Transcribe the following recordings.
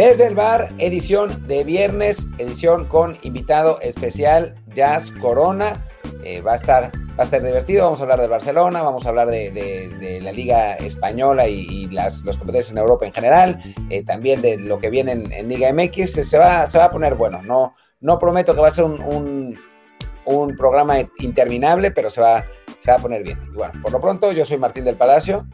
Desde el bar, edición de viernes, edición con invitado especial, Jazz Corona. Eh, va, a estar, va a estar divertido, vamos a hablar de Barcelona, vamos a hablar de, la Liga Española y, las los competencias en Europa en general, eh, también de lo que viene en, Liga MX, se, va, se va a poner bueno, no, no prometo que va a ser un, programa interminable, pero se va, se va a poner bien. Y bueno, por lo pronto, yo soy Martín del Palacio.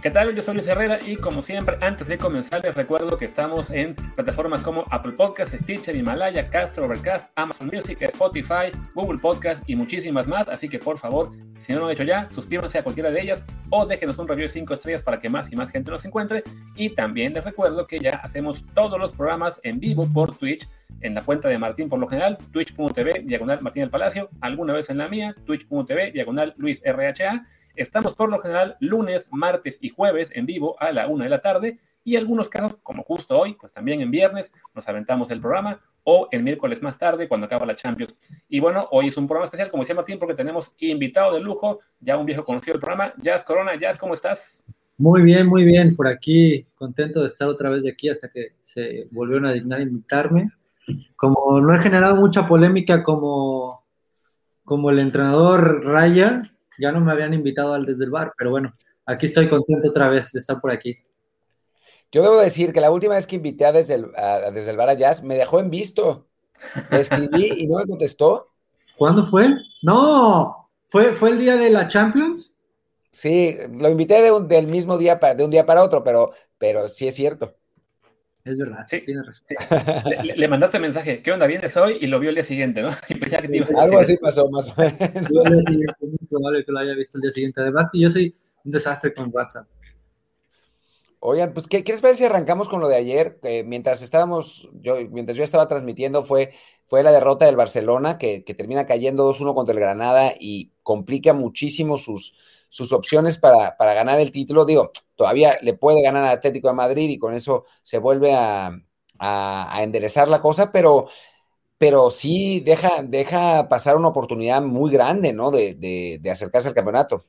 ¿Qué tal? Yo soy Luis Herrera y como siempre, antes de comenzar les recuerdo que estamos en plataformas como Apple Podcasts, Stitcher, Himalaya, Castro, Overcast, Amazon Music, Spotify, Google Podcasts y muchísimas más. Así que por favor, si no lo han hecho ya, suscríbanse a cualquiera de ellas o déjenos un review de 5 estrellas para que más y más gente nos encuentre. Y también les recuerdo que ya hacemos todos los programas en vivo por Twitch en la cuenta de Martín por lo general, twitch.tv, diagonal Martín del Palacio, alguna vez en la mía, twitch.tv, diagonal Luis RHA Estamos por lo general lunes, martes y jueves en vivo a la una de la tarde y algunos casos, como justo hoy, pues también en viernes nos aventamos el programa o el miércoles más tarde cuando acaba la Champions. Y bueno, hoy es un programa especial, como decía Martín, porque tenemos invitado de lujo, ya un viejo conocido del programa, Jazz Corona. Jazz, ¿cómo estás? Muy bien, muy bien, por aquí, contento de estar otra vez de aquí hasta que se volvieron a dignar invitarme. Como no he generado mucha polémica como, como el entrenador Raya, ya no me habían invitado al desde el bar, pero bueno, aquí estoy contento otra vez de estar por aquí. Yo debo decir que la última vez que invité a desde el, desde el bar a Jazz me dejó en visto. Le escribí y no me contestó. ¿Cuándo fue? No, fue, fue el día de la Champions. Sí, lo invité de un, del mismo día, de un día para otro, pero, pero sí es cierto. Es verdad, sí, tienes razón. Le, mandaste mensaje, ¿qué onda? ¿Vienes hoy? Y lo vio el día siguiente, ¿no? Algo así pasó, más o menos. Es muy probable que lo haya visto el día siguiente. Además, que yo soy un desastre con WhatsApp. Oigan, pues, ¿qué, ¿qué les parece si arrancamos con lo de ayer? mientras estábamos, yo, mientras yo estaba transmitiendo, fue, fue la derrota del Barcelona, que, que termina cayendo 2-1 contra el Granada y complica muchísimo sus, sus opciones para, ganar el título. Digo, todavía le puede ganar al Atlético de Madrid y con eso se vuelve a, enderezar la cosa, pero, pero sí deja, deja pasar una oportunidad muy grande, ¿no? De, acercarse al campeonato.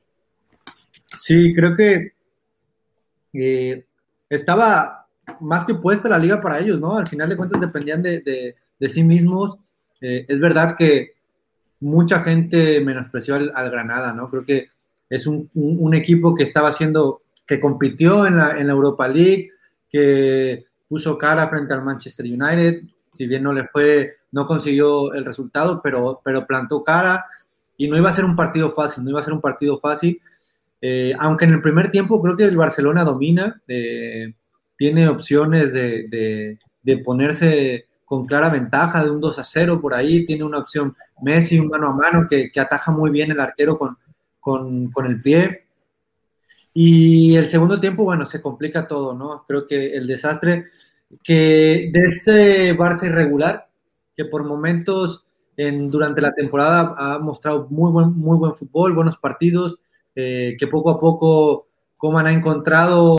Sí, creo que eh, estaba más que puesta la liga para ellos, ¿no? Al final de cuentas dependían de, sí mismos. Eh, es verdad que mucha gente menospreció al, Granada, ¿no? Creo que es un, equipo que estaba haciendo, que compitió en la, Europa League, que puso cara frente al Manchester United, si bien no le fue, no consiguió el resultado, pero, pero plantó cara y no iba a ser un partido fácil, no iba a ser un partido fácil, eh, aunque en el primer tiempo creo que el Barcelona domina, eh, tiene opciones de, ponerse con clara ventaja de un 2 a 0 por ahí, tiene una opción Messi, un mano a mano que, que ataja muy bien el arquero con, con, el pie. Y el segundo tiempo, bueno, se complica todo, ¿no? Creo que el desastre que de este Barça irregular, que por momentos en, durante la temporada ha mostrado muy buen, muy buen fútbol, buenos partidos, eh, que poco a poco Coman ha encontrado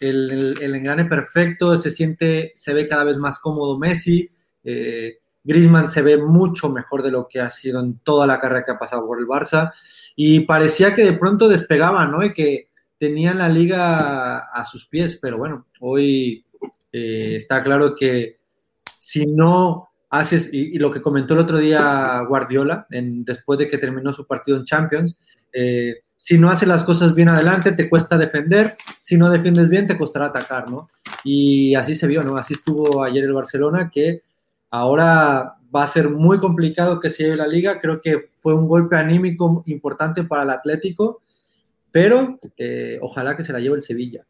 el, el, engrane perfecto, se siente, se ve cada vez más cómodo Messi, eh, Griezmann se ve mucho mejor de lo que ha sido en toda la carrera que ha pasado por el Barça y parecía que de pronto despegaban, ¿no? Y que tenían la liga a sus pies, pero bueno, hoy eh, está claro que si no haces, y, lo que comentó el otro día Guardiola, en, después de que terminó su partido en Champions, eh, si no haces las cosas bien adelante, te cuesta defender, si no defiendes bien, te costará atacar, ¿no? Y así se vio, ¿no? Así estuvo ayer el Barcelona, que ahora va a ser muy complicado que se lleve la liga. Creo que fue un golpe anímico importante para el Atlético, pero eh, ojalá que se la lleve el Sevilla.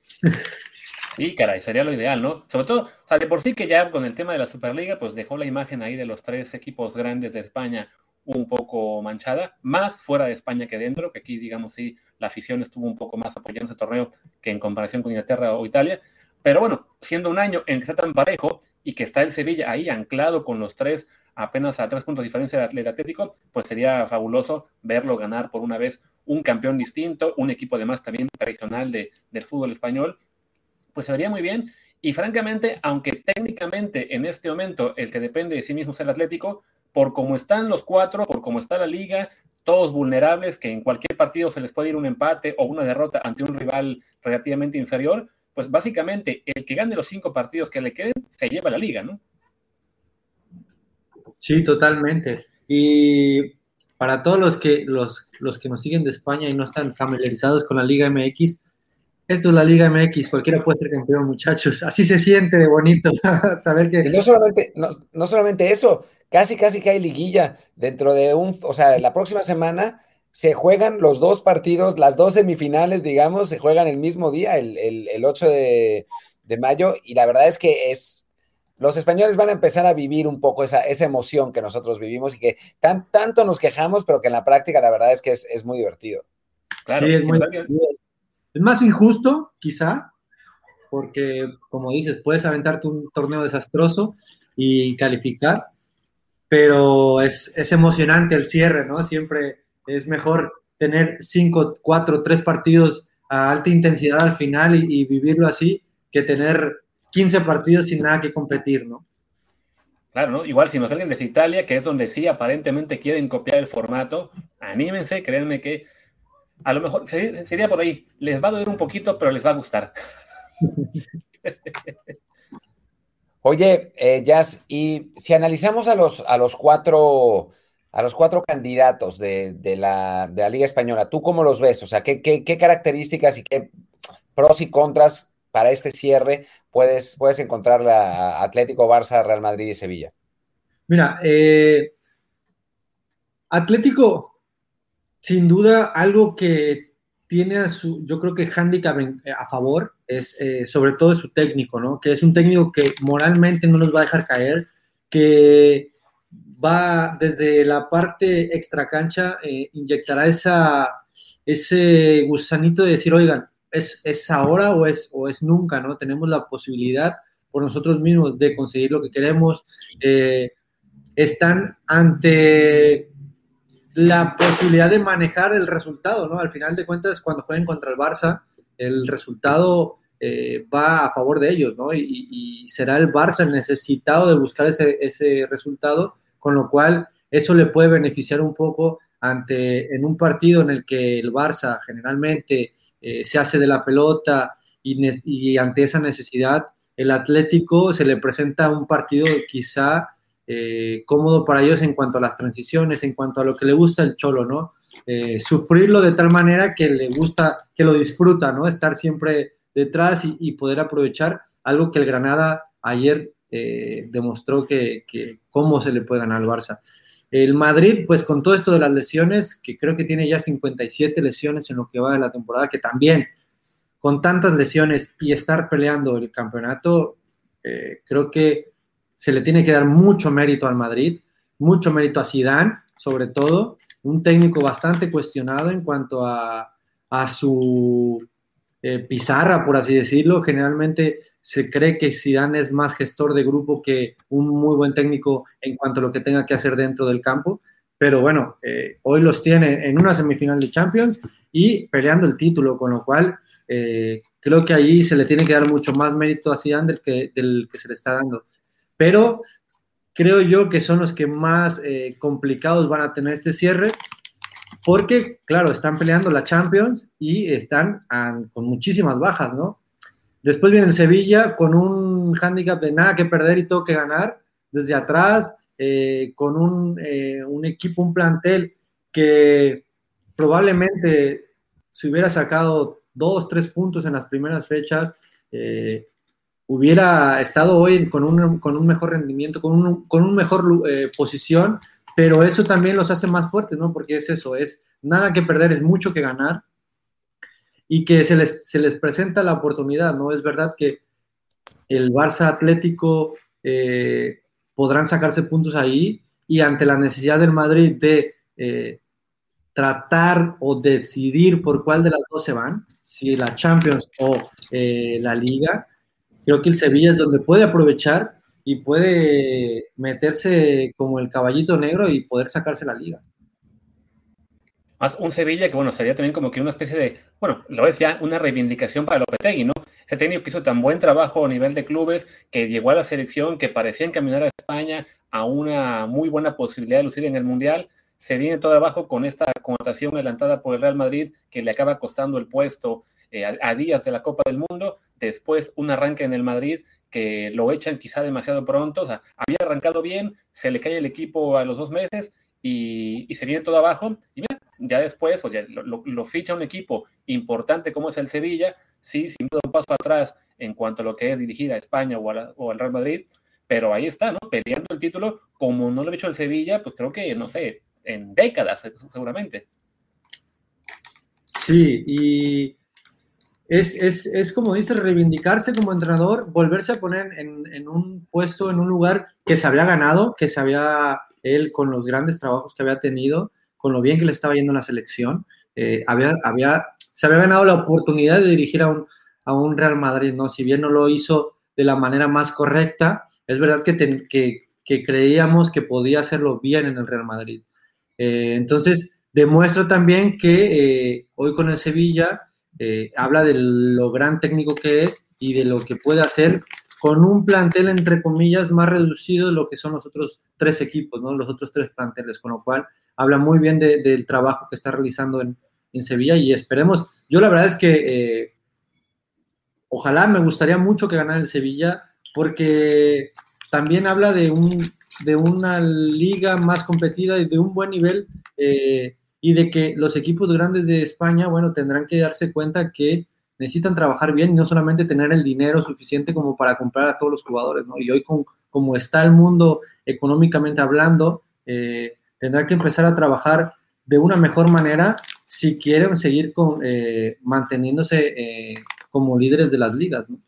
Sí, caray, sería lo ideal, ¿no? Sobre todo, o sea, de por sí que ya con el tema de la Superliga, pues dejó la imagen ahí de los tres equipos grandes de España un poco manchada, más fuera de España que dentro, que aquí, digamos, sí, la afición estuvo un poco más apoyando ese torneo que en comparación con Inglaterra o Italia. Pero bueno, siendo un año en que está tan parejo y que está el Sevilla ahí anclado con los tres apenas a tres puntos de diferencia del Atlético, pues sería fabuloso verlo ganar por una vez un campeón distinto, un equipo además también tradicional de, del fútbol español, pues se vería muy bien. Y francamente, aunque técnicamente en este momento el que depende de sí mismo es el Atlético, por cómo están los cuatro, por cómo está la liga, todos vulnerables, que en cualquier partido se les puede ir un empate o una derrota ante un rival relativamente inferior, pues básicamente el que gane los cinco partidos que le queden se lleva la liga, ¿no? Sí, totalmente. Y para todos los que, los, los que nos siguen de España y no están familiarizados con la Liga MX, esto es la Liga MX, cualquiera puede ser campeón, muchachos. Así se siente de bonito saber que. no solamente, no, solamente eso, casi, casi que hay liguilla dentro de un. O sea, la próxima semana se juegan los dos partidos, las dos semifinales, digamos, se juegan el mismo día, el, 8 de, mayo, y la verdad es que es. Los españoles van a empezar a vivir un poco esa, esa emoción que nosotros vivimos y que tan, tanto nos quejamos, pero que en la práctica la verdad es que es, muy divertido. Claro, sí, es muy divertido es más injusto, quizá, porque, como dices, puedes aventarte un torneo desastroso y calificar, pero es, emocionante el cierre, ¿no? Siempre es mejor tener cinco, cuatro, tres partidos a alta intensidad al final y, vivirlo así que tener 15 partidos sin nada que competir, ¿no? Claro, ¿no? Igual si nos salen desde Italia, que es donde sí aparentemente quieren copiar el formato, anímense, créanme que a lo mejor sería por ahí. Les va a doler un poquito, pero les va a gustar. Oye, eh, Jazz, y si analizamos a los, a los cuatro a los cuatro candidatos de, la, Liga Española, ¿tú cómo los ves? O sea, ¿qué, características y qué pros y contras para este cierre puedes, puedes encontrar la Atlético, Barça, Real Madrid y Sevilla? Mira, eh, Atlético sin duda, algo que tiene a su, yo creo que handicap a favor es eh, sobre todo su técnico, ¿no? Que es un técnico que moralmente no nos va a dejar caer, que va desde la parte extra cancha, eh, inyectará esa, ese gusanito de decir, oigan, es, es ahora o es, o es nunca, ¿no? Tenemos la posibilidad por nosotros mismos de conseguir lo que queremos. Eh, están ante la posibilidad de manejar el resultado, ¿no? Al final de cuentas, cuando jueguen contra el Barça, el resultado eh, va a favor de ellos, ¿no? Y, será el Barça el necesitado de buscar ese, resultado, con lo cual eso le puede beneficiar un poco ante en un partido en el que el Barça generalmente eh, se hace de la pelota y, ante esa necesidad el Atlético se le presenta un partido quizá eh, cómodo para ellos en cuanto a las transiciones, en cuanto a lo que le gusta el cholo, ¿no? Eh, sufrirlo de tal manera que le gusta, que lo disfruta, ¿no? Estar siempre detrás y, poder aprovechar algo que el Granada ayer demostró que, cómo se le puede ganar al Barça. El Madrid, pues con todo esto de las lesiones, que creo que tiene ya 57 lesiones en lo que va de la temporada, que también con tantas lesiones y estar peleando el campeonato, creo que se le tiene que dar mucho mérito al Madrid, mucho mérito a Zidane, sobre todo, un técnico bastante cuestionado en cuanto a, su eh, pizarra, por así decirlo. Generalmente se cree que Zidane es más gestor de grupo que un muy buen técnico en cuanto a lo que tenga que hacer dentro del campo. Pero bueno, eh, hoy los tiene en una semifinal de Champions y peleando el título, con lo cual eh, creo que ahí se le tiene que dar mucho más mérito a Zidane que, del que se le está dando pero creo yo que son los que más eh, complicados van a tener este cierre, porque, claro, están peleando la Champions y están con muchísimas bajas, ¿no? Después viene el Sevilla con un hándicap de nada que perder y todo que ganar desde atrás, eh, con un, eh, un, equipo, un plantel que probablemente si hubiera sacado dos, tres puntos en las primeras fechas, hubiera estado hoy con un, con un mejor rendimiento, con un, con un mejor eh, posición, pero eso también los hace más fuertes, ¿no? Porque es eso, es nada que perder, es mucho que ganar y que se les, se les presenta la oportunidad, ¿no? Es verdad que el Barça Atlético eh, podrán sacarse puntos ahí y ante la necesidad del Madrid de eh, tratar o decidir por cuál de las dos se van, si la Champions o la Liga, creo que el Sevilla es donde puede aprovechar y puede meterse como el caballito negro y poder sacarse la liga. Más un Sevilla que, bueno, sería también como que una especie de, bueno, lo decía, una reivindicación para Lopetegui, ¿no? Ese técnico que hizo tan buen trabajo a nivel de clubes, que llegó a la selección, que parecía encaminar a España a una muy buena posibilidad de lucir en el Mundial, se viene todo abajo con esta connotación adelantada por el Real Madrid, que le acaba costando el puesto eh, a, días de la Copa del Mundo, después un arranque en el Madrid que lo echan quizá demasiado pronto, o sea, había arrancado bien, se le cae el equipo a los dos meses y, se viene todo abajo, y mira, ya después, o lo, ficha un equipo importante como es el Sevilla, sí, sin duda un paso atrás en cuanto a lo que es dirigir a España o, o al Real Madrid, pero ahí está, ¿no? Peleando el título, como no lo ha hecho el Sevilla, pues creo que, no sé, en décadas seguramente. Sí, y es, es, es, como dice, reivindicarse como entrenador, volverse a poner en, un puesto, en un lugar que se había ganado, que se había, él con los grandes trabajos que había tenido, con lo bien que le estaba yendo en la selección, eh, había, había, se había ganado la oportunidad de dirigir a un, a un Real Madrid, ¿no? Si bien no lo hizo de la manera más correcta, es verdad que, que, que creíamos que podía hacerlo bien en el Real Madrid. Eh, entonces, demuestra también que eh, hoy con el Sevilla habla de lo gran técnico que es y de lo que puede hacer con un plantel, entre comillas, más reducido de lo que son los otros tres equipos, ¿no? los otros tres planteles, con lo cual habla muy bien del trabajo que está realizando en, Sevilla y esperemos, yo la verdad es que eh, ojalá me gustaría mucho que ganara el Sevilla porque también habla de, un, de una liga más competida y de un buen nivel eh, y de que los equipos grandes de España, bueno, tendrán que darse cuenta que necesitan trabajar bien y no solamente tener el dinero suficiente como para comprar a todos los jugadores, ¿no? Y hoy, con, como está el mundo económicamente hablando, eh, tendrán que empezar a trabajar de una mejor manera si quieren seguir con, eh, manteniéndose eh, como líderes de las ligas, ¿no?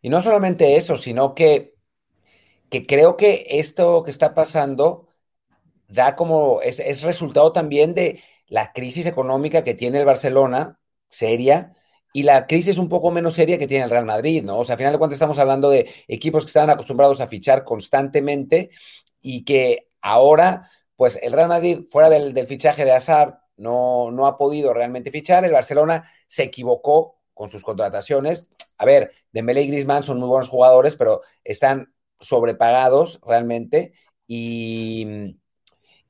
Y no solamente eso, sino que que creo que esto que está pasando da como, es, resultado también de la crisis económica que tiene el Barcelona, seria, y la crisis un poco menos seria que tiene el Real Madrid, ¿no? O sea, al final de cuentas estamos hablando de equipos que estaban acostumbrados a fichar constantemente y que ahora, pues el Real Madrid, fuera del, fichaje de Hazard, no, no ha podido realmente fichar. El Barcelona se equivocó con sus contrataciones. A ver, Dembélé y Griezmann son muy buenos jugadores, pero están sobrepagados realmente y,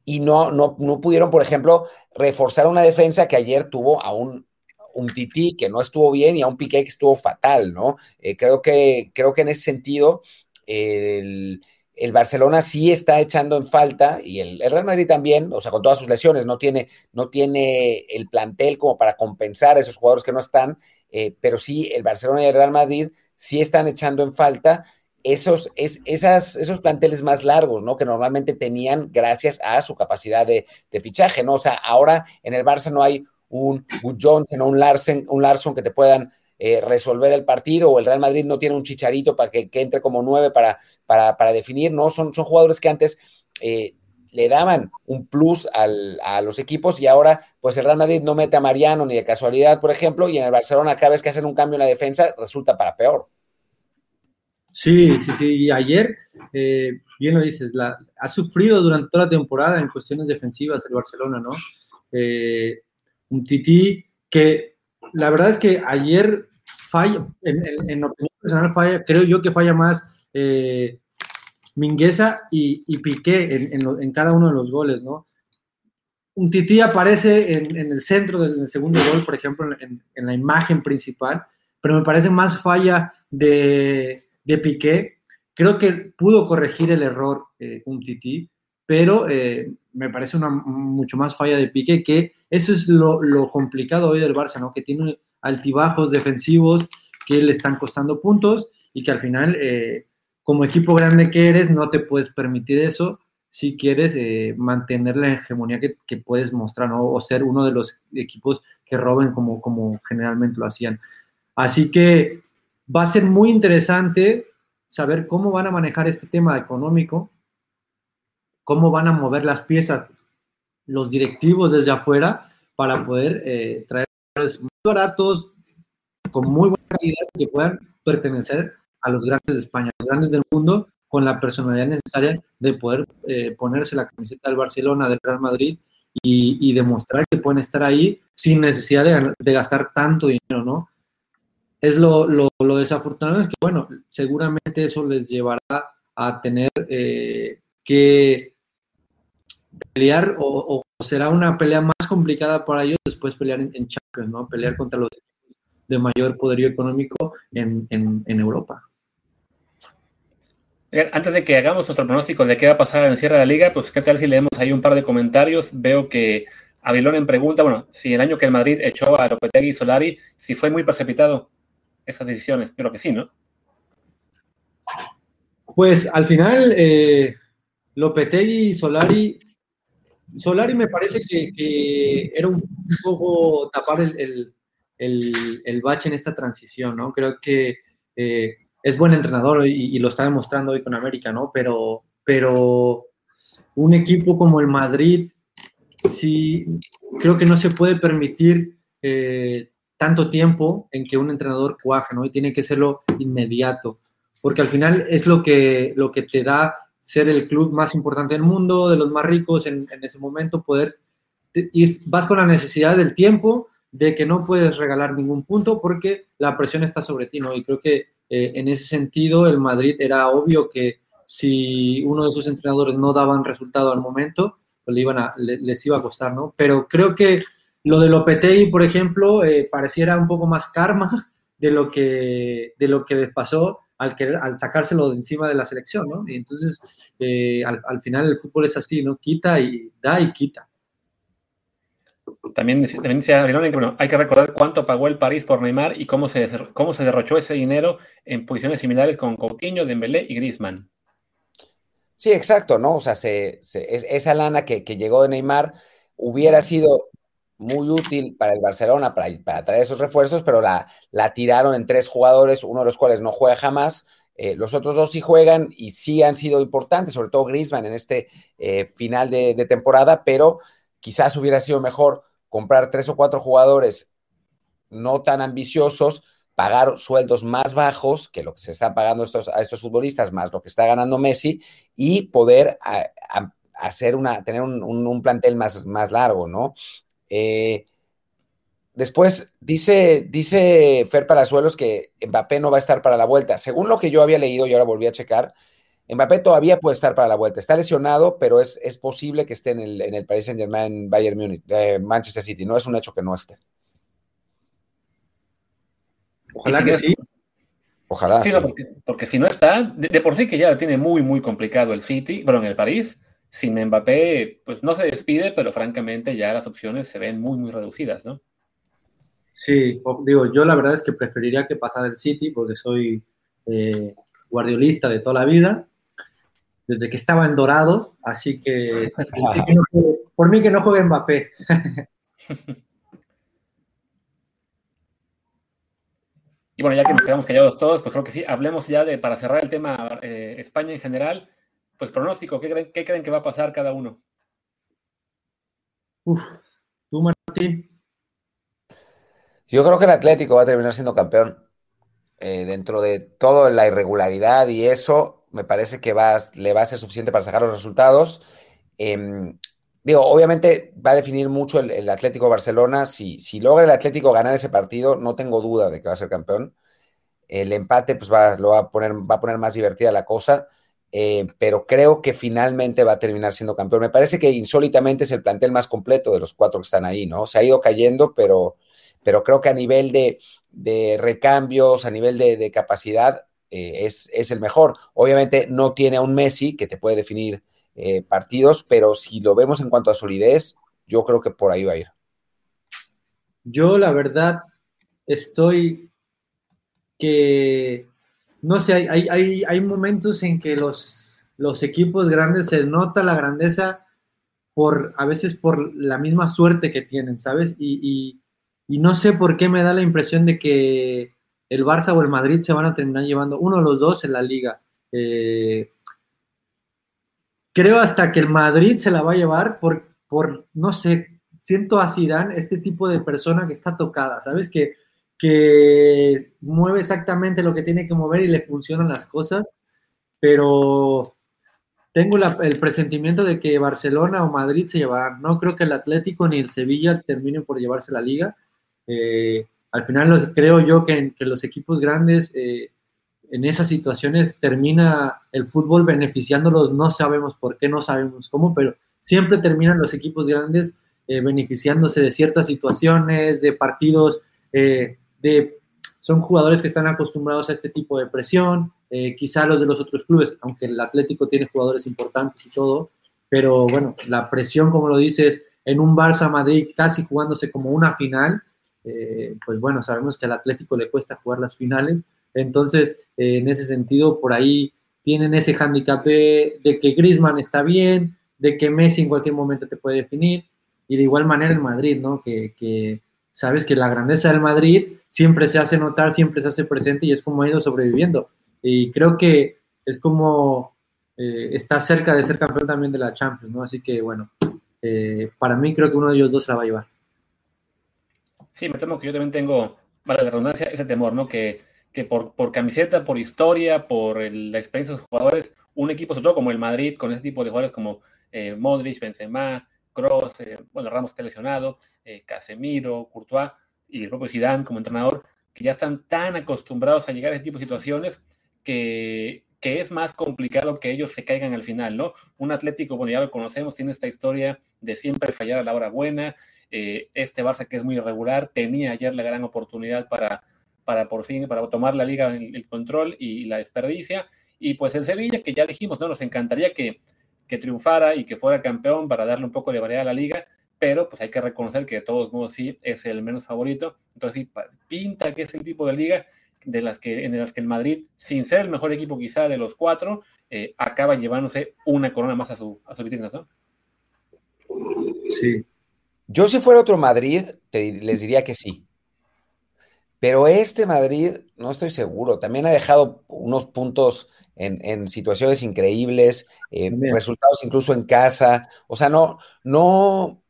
y no, no, no, pudieron, por ejemplo, reforzar una defensa que ayer tuvo a un, un Titi que no estuvo bien y a un Piqué que estuvo fatal, ¿no? Eh, creo, que, creo que en ese sentido el, el, Barcelona sí está echando en falta y el, Real Madrid también, o sea, con todas sus lesiones, no tiene, no tiene el plantel como para compensar a esos jugadores que no están, eh, pero sí el Barcelona y el Real Madrid sí están echando en falta esos, es, esas, esos planteles más largos, ¿no? Que normalmente tenían gracias a su capacidad de, fichaje, ¿no? O sea, ahora en el Barça no hay un Johnson o un Larsen, un Larson que te puedan eh, resolver el partido, o el Real Madrid no tiene un chicharito para que, entre como nueve para, para, definir, ¿no? Son, son jugadores que antes eh, le daban un plus a los equipos y ahora, pues el Real Madrid no mete a Mariano ni de casualidad, por ejemplo, y en el Barcelona cada vez que hacen un cambio en la defensa resulta para peor. Sí, sí, sí. Y ayer, eh, bien lo dices, ha sufrido durante toda la temporada en cuestiones defensivas el Barcelona, ¿no? Eh, un Tití que la verdad es que ayer falla, en, opinión personal falla, creo yo que falla más eh, Mingueza y, Piqué en, cada uno de los goles, ¿no? Un Tití aparece en, el centro del segundo gol, por ejemplo, en, la imagen principal, pero me parece más falla de, de Piqué. Creo que pudo corregir el error eh, un Tití, pero eh, me parece una mucho más falla de Piqué, que eso es lo, complicado hoy del Barça, ¿no? Que tiene altibajos defensivos que le están costando puntos y que al final, eh, como equipo grande que eres, no te puedes permitir eso si quieres mantener la hegemonía que, puedes mostrar, ¿no? O ser uno de los equipos que roben como, como generalmente lo hacían. Así que Va a ser muy interesante saber cómo van a manejar este tema económico, cómo van a mover las piezas los directivos desde afuera para poder eh, traer muy baratos, con muy buena calidad, que puedan pertenecer a los grandes de España, los grandes del mundo, con la personalidad necesaria de poder eh, ponerse la camiseta del Barcelona, del Real Madrid y, demostrar que pueden estar ahí sin necesidad de, gastar tanto dinero, ¿no? Es lo, lo, desafortunado es que, bueno, seguramente eso les llevará a tener eh, que pelear o, será una pelea más complicada para ellos después pelear en, Champions, ¿no? Pelear contra los de mayor poderío económico en, Europa. Antes de que hagamos nuestro pronóstico de qué va a pasar en el cierre de la liga, pues qué tal si leemos ahí un par de comentarios. Veo que en pregunta, bueno, si el año que el Madrid echó a Lopetegui y Solari, si fue muy precipitado esas decisiones. Creo que sí, ¿no? Pues al final, eh, Lopetegui y Solari, Solari me parece que, era un, poco tapar el, bache en esta transición, ¿no? Creo que eh, es buen entrenador y, lo está demostrando hoy con América, ¿no? Pero, pero un equipo como el Madrid, sí, creo que no se puede permitir eh, tanto tiempo en que un entrenador cuaje, ¿no? Y tiene que serlo inmediato, porque al final es lo que, lo que te da ser el club más importante del mundo, de los más ricos en, ese momento, poder, y vas con la necesidad del tiempo, de que no puedes regalar ningún punto porque la presión está sobre ti, ¿no? Y creo que eh, en ese sentido el Madrid era obvio que si uno de sus entrenadores no daban resultado al momento, pues le iban les iba a costar, ¿no? Pero creo que lo de Lopetegui, por ejemplo, eh, pareciera un poco más karma de lo que, de lo que les pasó al, querer, al sacárselo de encima de la selección, ¿no? Y entonces, eh, al, final el fútbol es así, ¿no? Quita y da y quita. También, también decía bueno, hay que recordar cuánto pagó el París por Neymar y cómo se, cómo se derrochó ese dinero en posiciones similares con Coutinho, Dembélé y Griezmann. Sí, exacto, ¿no? O sea, esa lana que, que, llegó de Neymar hubiera sido muy útil para el Barcelona para, para traer esos refuerzos, pero la, la, tiraron en tres jugadores, uno de los cuales no juega jamás. Eh, los otros dos sí juegan y sí han sido importantes, sobre todo Griezmann en este eh, final de, temporada, pero quizás hubiera sido mejor comprar tres o cuatro jugadores no tan ambiciosos, pagar sueldos más bajos que lo que se están pagando estos, a estos futbolistas, más lo que está ganando Messi, y poder hacer una, tener un, un, plantel más, más largo, ¿no? Eh, después dice, dice Fer Palazuelos que Mbappé no va a estar para la vuelta. Según lo que yo había leído y ahora volví a checar, Mbappé todavía puede estar para la vuelta. Está lesionado, pero es, es posible que esté en el, en el Paris Saint Germain, Bayern Munich, eh, Manchester City. No es un hecho que no esté. Ojalá que sí. Ojalá. Sí, porque, si no está, de, de, por sí que ya lo tiene muy, muy complicado el City, pero en el París sin Mbappé, pues no se despide, pero francamente ya las opciones se ven muy, muy reducidas, ¿no? Sí, digo, yo la verdad es que preferiría que pasara el City porque soy eh, guardiolista de toda la vida, desde que estaba en Dorados, así que por mí que no juegue Mbappé. Y bueno, ya que nos quedamos callados todos, pues creo que sí, hablemos ya de, para cerrar el tema eh, España en general, pues pronóstico, ¿qué creen, que va a pasar cada uno? Uf, tú, Martín. Yo creo que el Atlético va a terminar siendo campeón. Eh, dentro de toda la irregularidad y eso, me parece que va, le va a ser suficiente para sacar los resultados. Em, digo, obviamente va a definir mucho el, Atlético Barcelona. Si, si, logra el Atlético ganar ese partido, no tengo duda de que va a ser campeón. El empate, pues va, lo va a poner, va a poner más divertida la cosa. Eh, pero creo que finalmente va a terminar siendo campeón. Me parece que insólitamente es el plantel más completo de los cuatro que están ahí, ¿no? Se ha ido cayendo, pero, pero creo que a nivel de, recambios, a nivel de, capacidad, eh, es, el mejor. Obviamente no tiene a un Messi que te puede definir eh, partidos, pero si lo vemos en cuanto a solidez, yo creo que por ahí va a ir. Yo la verdad estoy que no sé, hay, hay, hay momentos en que los, los equipos grandes se nota la grandeza por, a veces por la misma suerte que tienen, ¿sabes? Y, no sé por qué me da la impresión de que el Barça o el Madrid se van a terminar llevando uno de los dos en la liga. Eh, creo hasta que el Madrid se la va a llevar por, por no sé, siento a Zidane este tipo de persona que está tocada, ¿sabes? Que que mueve exactamente lo que tiene que mover y le funcionan las cosas, pero tengo el presentimiento de que Barcelona o Madrid se llevarán. No creo que el Atlético ni el Sevilla terminen por llevarse la liga. Eh, al final creo yo que, los equipos grandes eh, en esas situaciones termina el fútbol beneficiándolos. No sabemos por qué, no sabemos cómo, pero siempre terminan los equipos grandes eh, beneficiándose de ciertas situaciones, de partidos, son jugadores que están acostumbrados a este tipo de presión, eh, quizá los de los otros clubes, aunque el Atlético tiene jugadores importantes y todo, pero bueno, la presión, como lo dices, en un Barça Madrid casi jugándose como una final, pues bueno, sabemos que al Atlético le cuesta jugar las finales, entonces en ese sentido por ahí tienen ese handicap de, de que Griezmann está bien, de que Messi en cualquier momento te puede definir, y de igual manera el Madrid, ¿no? Que, sabes que la grandeza del Madrid siempre se hace notar, siempre se hace presente y es como ha ido sobreviviendo. Y creo que es como eh, está cerca de ser campeón también de la Champions, ¿no? Así que bueno, eh, para mí creo que uno de ellos dos se la va a llevar. Sí, me temo que yo también tengo, para la redundancia, ese temor, ¿no? Que, que por, por camiseta, por historia, por la experiencia de los jugadores, un equipo, sobre todo como el Madrid, con ese tipo de jugadores como eh, Modric, Benzema, Cross, bueno, Ramos está lesionado, eh, Casemiro, Courtois y el propio Zidane como entrenador, que ya están tan acostumbrados a llegar a ese tipo de situaciones que, que es más complicado que ellos se caigan al final, ¿no? Un Atlético, bueno, ya lo conocemos, tiene esta historia de siempre fallar a la hora buena. Eh, este Barça que es muy irregular, tenía ayer la gran oportunidad para, para por fin, para tomar la liga, el, el control y, y la desperdicia. Y pues el Sevilla, que ya dijimos, ¿no? Nos encantaría que, que triunfara y que fuera campeón para darle un poco de variedad a la liga, pero pues hay que reconocer que de todos modos sí es el menos favorito. Entonces sí, pinta que es el tipo de liga de las que, en las que el Madrid, sin ser el mejor equipo quizá de los cuatro, eh, acaba llevándose una corona más a su, a su vitrina, ¿no? Sí. Yo si fuera otro Madrid, te, les diría que sí. Pero este Madrid, no estoy seguro, también ha dejado unos puntos en, situaciones increíbles, eh, resultados incluso en casa. O sea, no, no,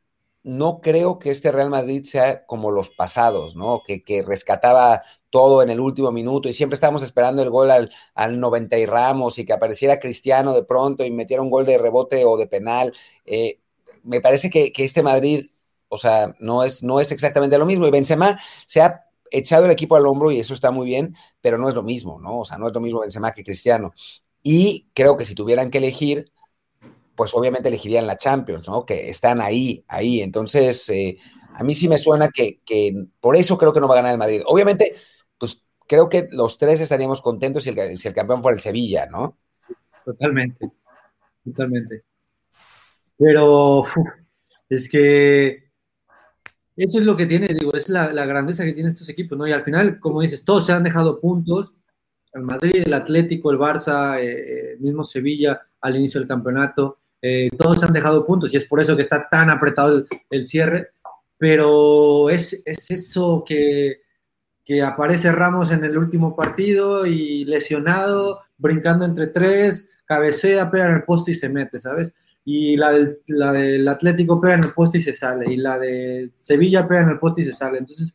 no creo que este Real Madrid sea como los pasados, ¿no? Que, que rescataba todo en el último minuto y siempre estábamos esperando el gol al, al 90 y Ramos y que apareciera Cristiano de pronto y metiera un gol de rebote o de penal. Eh, me parece que, que, este Madrid, o sea, no es, no es exactamente lo mismo. Y Benzema se ha echado el equipo al hombro y eso está muy bien, pero no es lo mismo, ¿no? O sea, no es lo mismo Benzema que Cristiano. Y creo que si tuvieran que elegir, pues obviamente elegirían la Champions, ¿no? Que están ahí, ahí. Entonces, eh, a mí sí me suena que, por eso creo que no va a ganar el Madrid. Obviamente, pues creo que los tres estaríamos contentos si el, el campeón fuera el Sevilla, ¿no? Totalmente, totalmente. Pero es que eso es lo que tiene, digo, es la, grandeza que tienen estos equipos, ¿no? Y al final, como dices, todos se han dejado puntos. El Madrid, el Atlético, el Barça, eh, mismo Sevilla al inicio del campeonato, eh, todos han dejado puntos y es por eso que está tan apretado el, cierre. Pero es, es eso que, que aparece Ramos en el último partido y lesionado, brincando entre tres, cabecea, pega en el poste y se mete, ¿sabes? y la del, la del Atlético pega en el poste y se sale, y la de Sevilla pega en el poste y se sale. Entonces,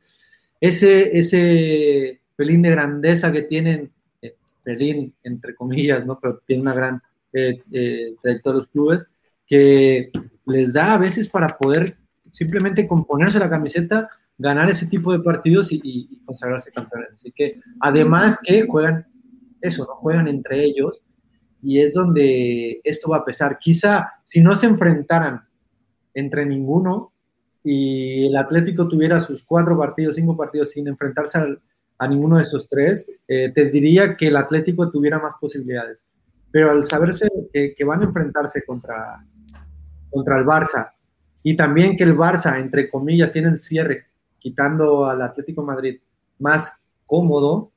ese, ese pelín de grandeza que tienen, eh, pelín entre comillas, ¿no? pero tiene una gran eh, eh, de los clubes, que les da a veces para poder simplemente componerse la camiseta, ganar ese tipo de partidos y, y consagrarse campeones. Así que, además que juegan eso, ¿no? Juegan entre ellos y es donde esto va a pesar. Quizá si no se enfrentaran entre ninguno y el Atlético tuviera sus cuatro partidos, cinco partidos sin enfrentarse a ninguno de esos tres, eh, te diría que el Atlético tuviera más posibilidades. Pero al saberse que, van a enfrentarse contra, contra el Barça y también que el Barça, entre comillas, tiene el cierre, quitando al Atlético Madrid más cómodo,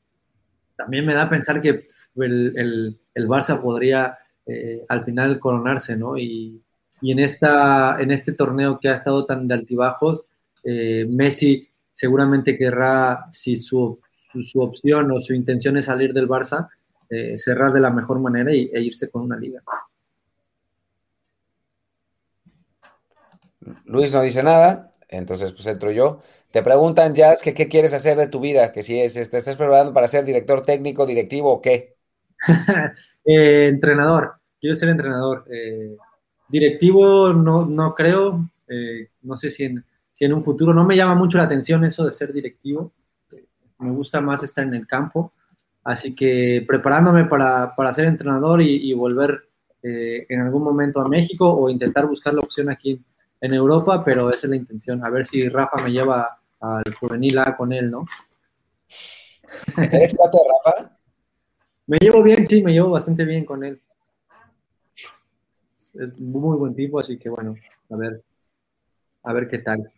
también me da a pensar que el, el, Barça podría eh, al final coronarse, ¿no? Y, y, en, esta, en este torneo que ha estado tan de altibajos, eh, Messi seguramente querrá, si su, su, opción o su intención es salir del Barça, eh, cerrar de la mejor manera y, e irse con una liga. Luis no dice nada, entonces pues entro yo. Te preguntan, Jazz, que qué quieres hacer de tu vida, que si es, te estás preparando para ser director técnico, directivo o qué. Eh, entrenador, quiero ser entrenador. Eh, directivo no, no creo, no sé si en, si en un futuro, no me llama mucho la atención eso de ser directivo, me gusta más estar en el campo, así que preparándome para, para ser entrenador y, volver en algún momento a México o intentar buscar la opción aquí en Europa, pero esa es la intención, a ver si Rafa me lleva al juvenil A con él, ¿no? ¿Eres cuate de Rafa? Me llevo bien, sí, me llevo bastante bien con él. Es muy buen tipo, así que bueno, a ver, a ver qué tal.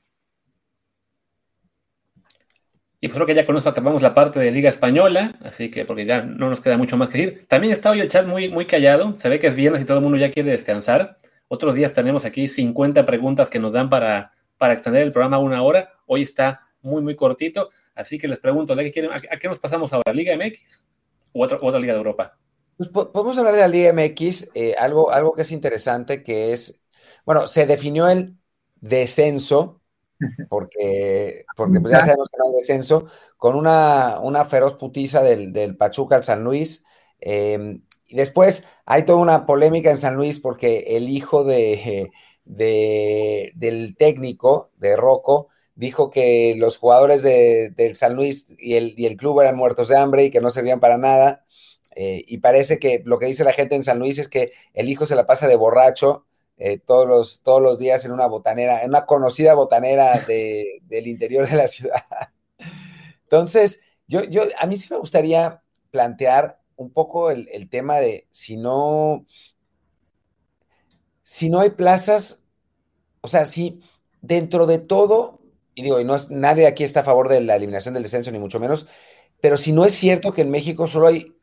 Y pues creo que ya con esto acabamos la parte de Liga Española, así que porque ya no nos queda mucho más que decir. También está hoy el chat muy, muy callado, se ve que es viernes y todo el mundo ya quiere descansar. Otros días tenemos aquí 50 preguntas que nos dan para, para extender el programa a una hora. Hoy está muy, muy cortito, así que les pregunto, ¿de qué quieren, a, qué nos pasamos ahora? ¿Liga MX o otra, otra Liga de Europa? Pues podemos hablar de la Liga MX, eh, algo, algo que es interesante, que es, bueno, se definió el descenso, porque, porque pues ya sabemos que no hay descenso, con una, una feroz putiza del, del, Pachuca al San Luis. Eh, y después hay toda una polémica en San Luis porque el hijo de, de del técnico, de Rocco, dijo que los jugadores de, del San Luis y el, y el, club eran muertos de hambre y que no servían para nada. Eh, y parece que lo que dice la gente en San Luis es que el hijo se la pasa de borracho eh, todos, los, todos los días en una botanera, en una conocida botanera de, del interior de la ciudad. Entonces, yo, yo, a mí sí me gustaría plantear un poco el, el tema de si no, si no hay plazas, o sea, si dentro de todo, y digo, y no es, nadie aquí está a favor de la eliminación del descenso, ni mucho menos, pero si no es cierto que en México solo hay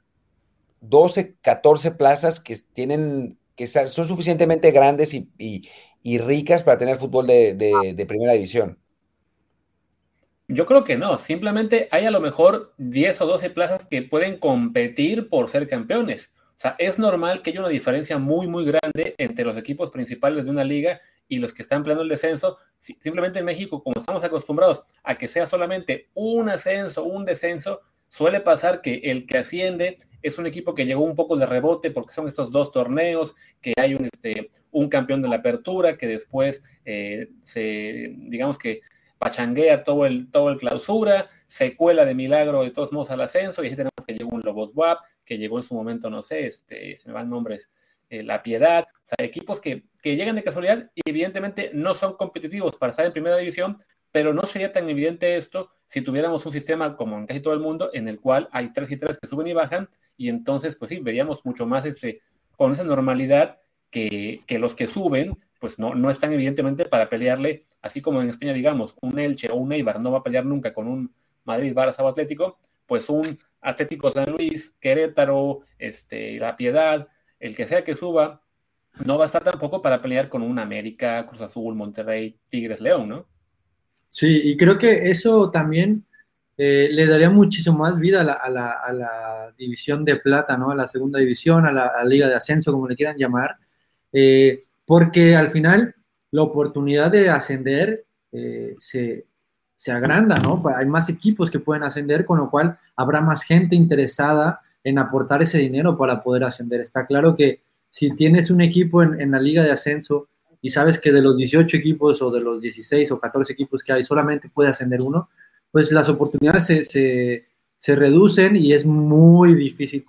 12, 14 plazas que tienen que son suficientemente grandes y, ricas para tener fútbol de, primera división. Yo creo que no, simplemente hay a lo mejor 10 o 12 plazas que pueden competir por ser campeones. O sea, es normal que haya una diferencia muy, muy grande entre los equipos principales de una liga y los que están peleando el descenso. Simplemente en México, como estamos acostumbrados a que sea solamente un ascenso, un descenso, suele pasar que el que asciende es un equipo que llegó un poco de rebote porque son estos dos torneos, que hay un, este, un campeón de la apertura que después eh, se, digamos que pachanguea todo el, todo el clausura, se cuela de milagro de todos modos al ascenso, y así tenemos que llegó un Lobos WAP, que llegó en su momento, no sé, este, se me van nombres, eh, La Piedad, o sea, equipos que, que llegan de casualidad y evidentemente no son competitivos para estar en primera división, pero no sería tan evidente esto si tuviéramos un sistema como en casi todo el mundo, en el cual hay tres y tres que suben y bajan, y entonces, pues sí, veríamos mucho más este, con esa normalidad que, que los que suben, pues no, no están evidentemente para pelearle, así como en España, digamos, un Elche o un Eibar no va a pelear nunca con un Madrid, Barça o Atlético, pues un Atlético San Luis, Querétaro, este, La Piedad, el que sea que suba, no va a estar tampoco para pelear con un América, Cruz Azul, Monterrey, Tigres, León, ¿no? Sí, y creo que eso también eh, le daría muchísimo más vida a la, división de plata, ¿no? A la segunda división, a la, liga de ascenso, como le quieran llamar, eh, porque al final la oportunidad de ascender eh, se, se, agranda, ¿no? Hay más equipos que pueden ascender, con lo cual habrá más gente interesada en aportar ese dinero para poder ascender. Está claro que si tienes un equipo en, en la liga de ascenso, y sabes que de los 18 equipos o de los 16 o 14 equipos que hay solamente puede ascender uno, pues las oportunidades se, se, reducen y es muy difícil,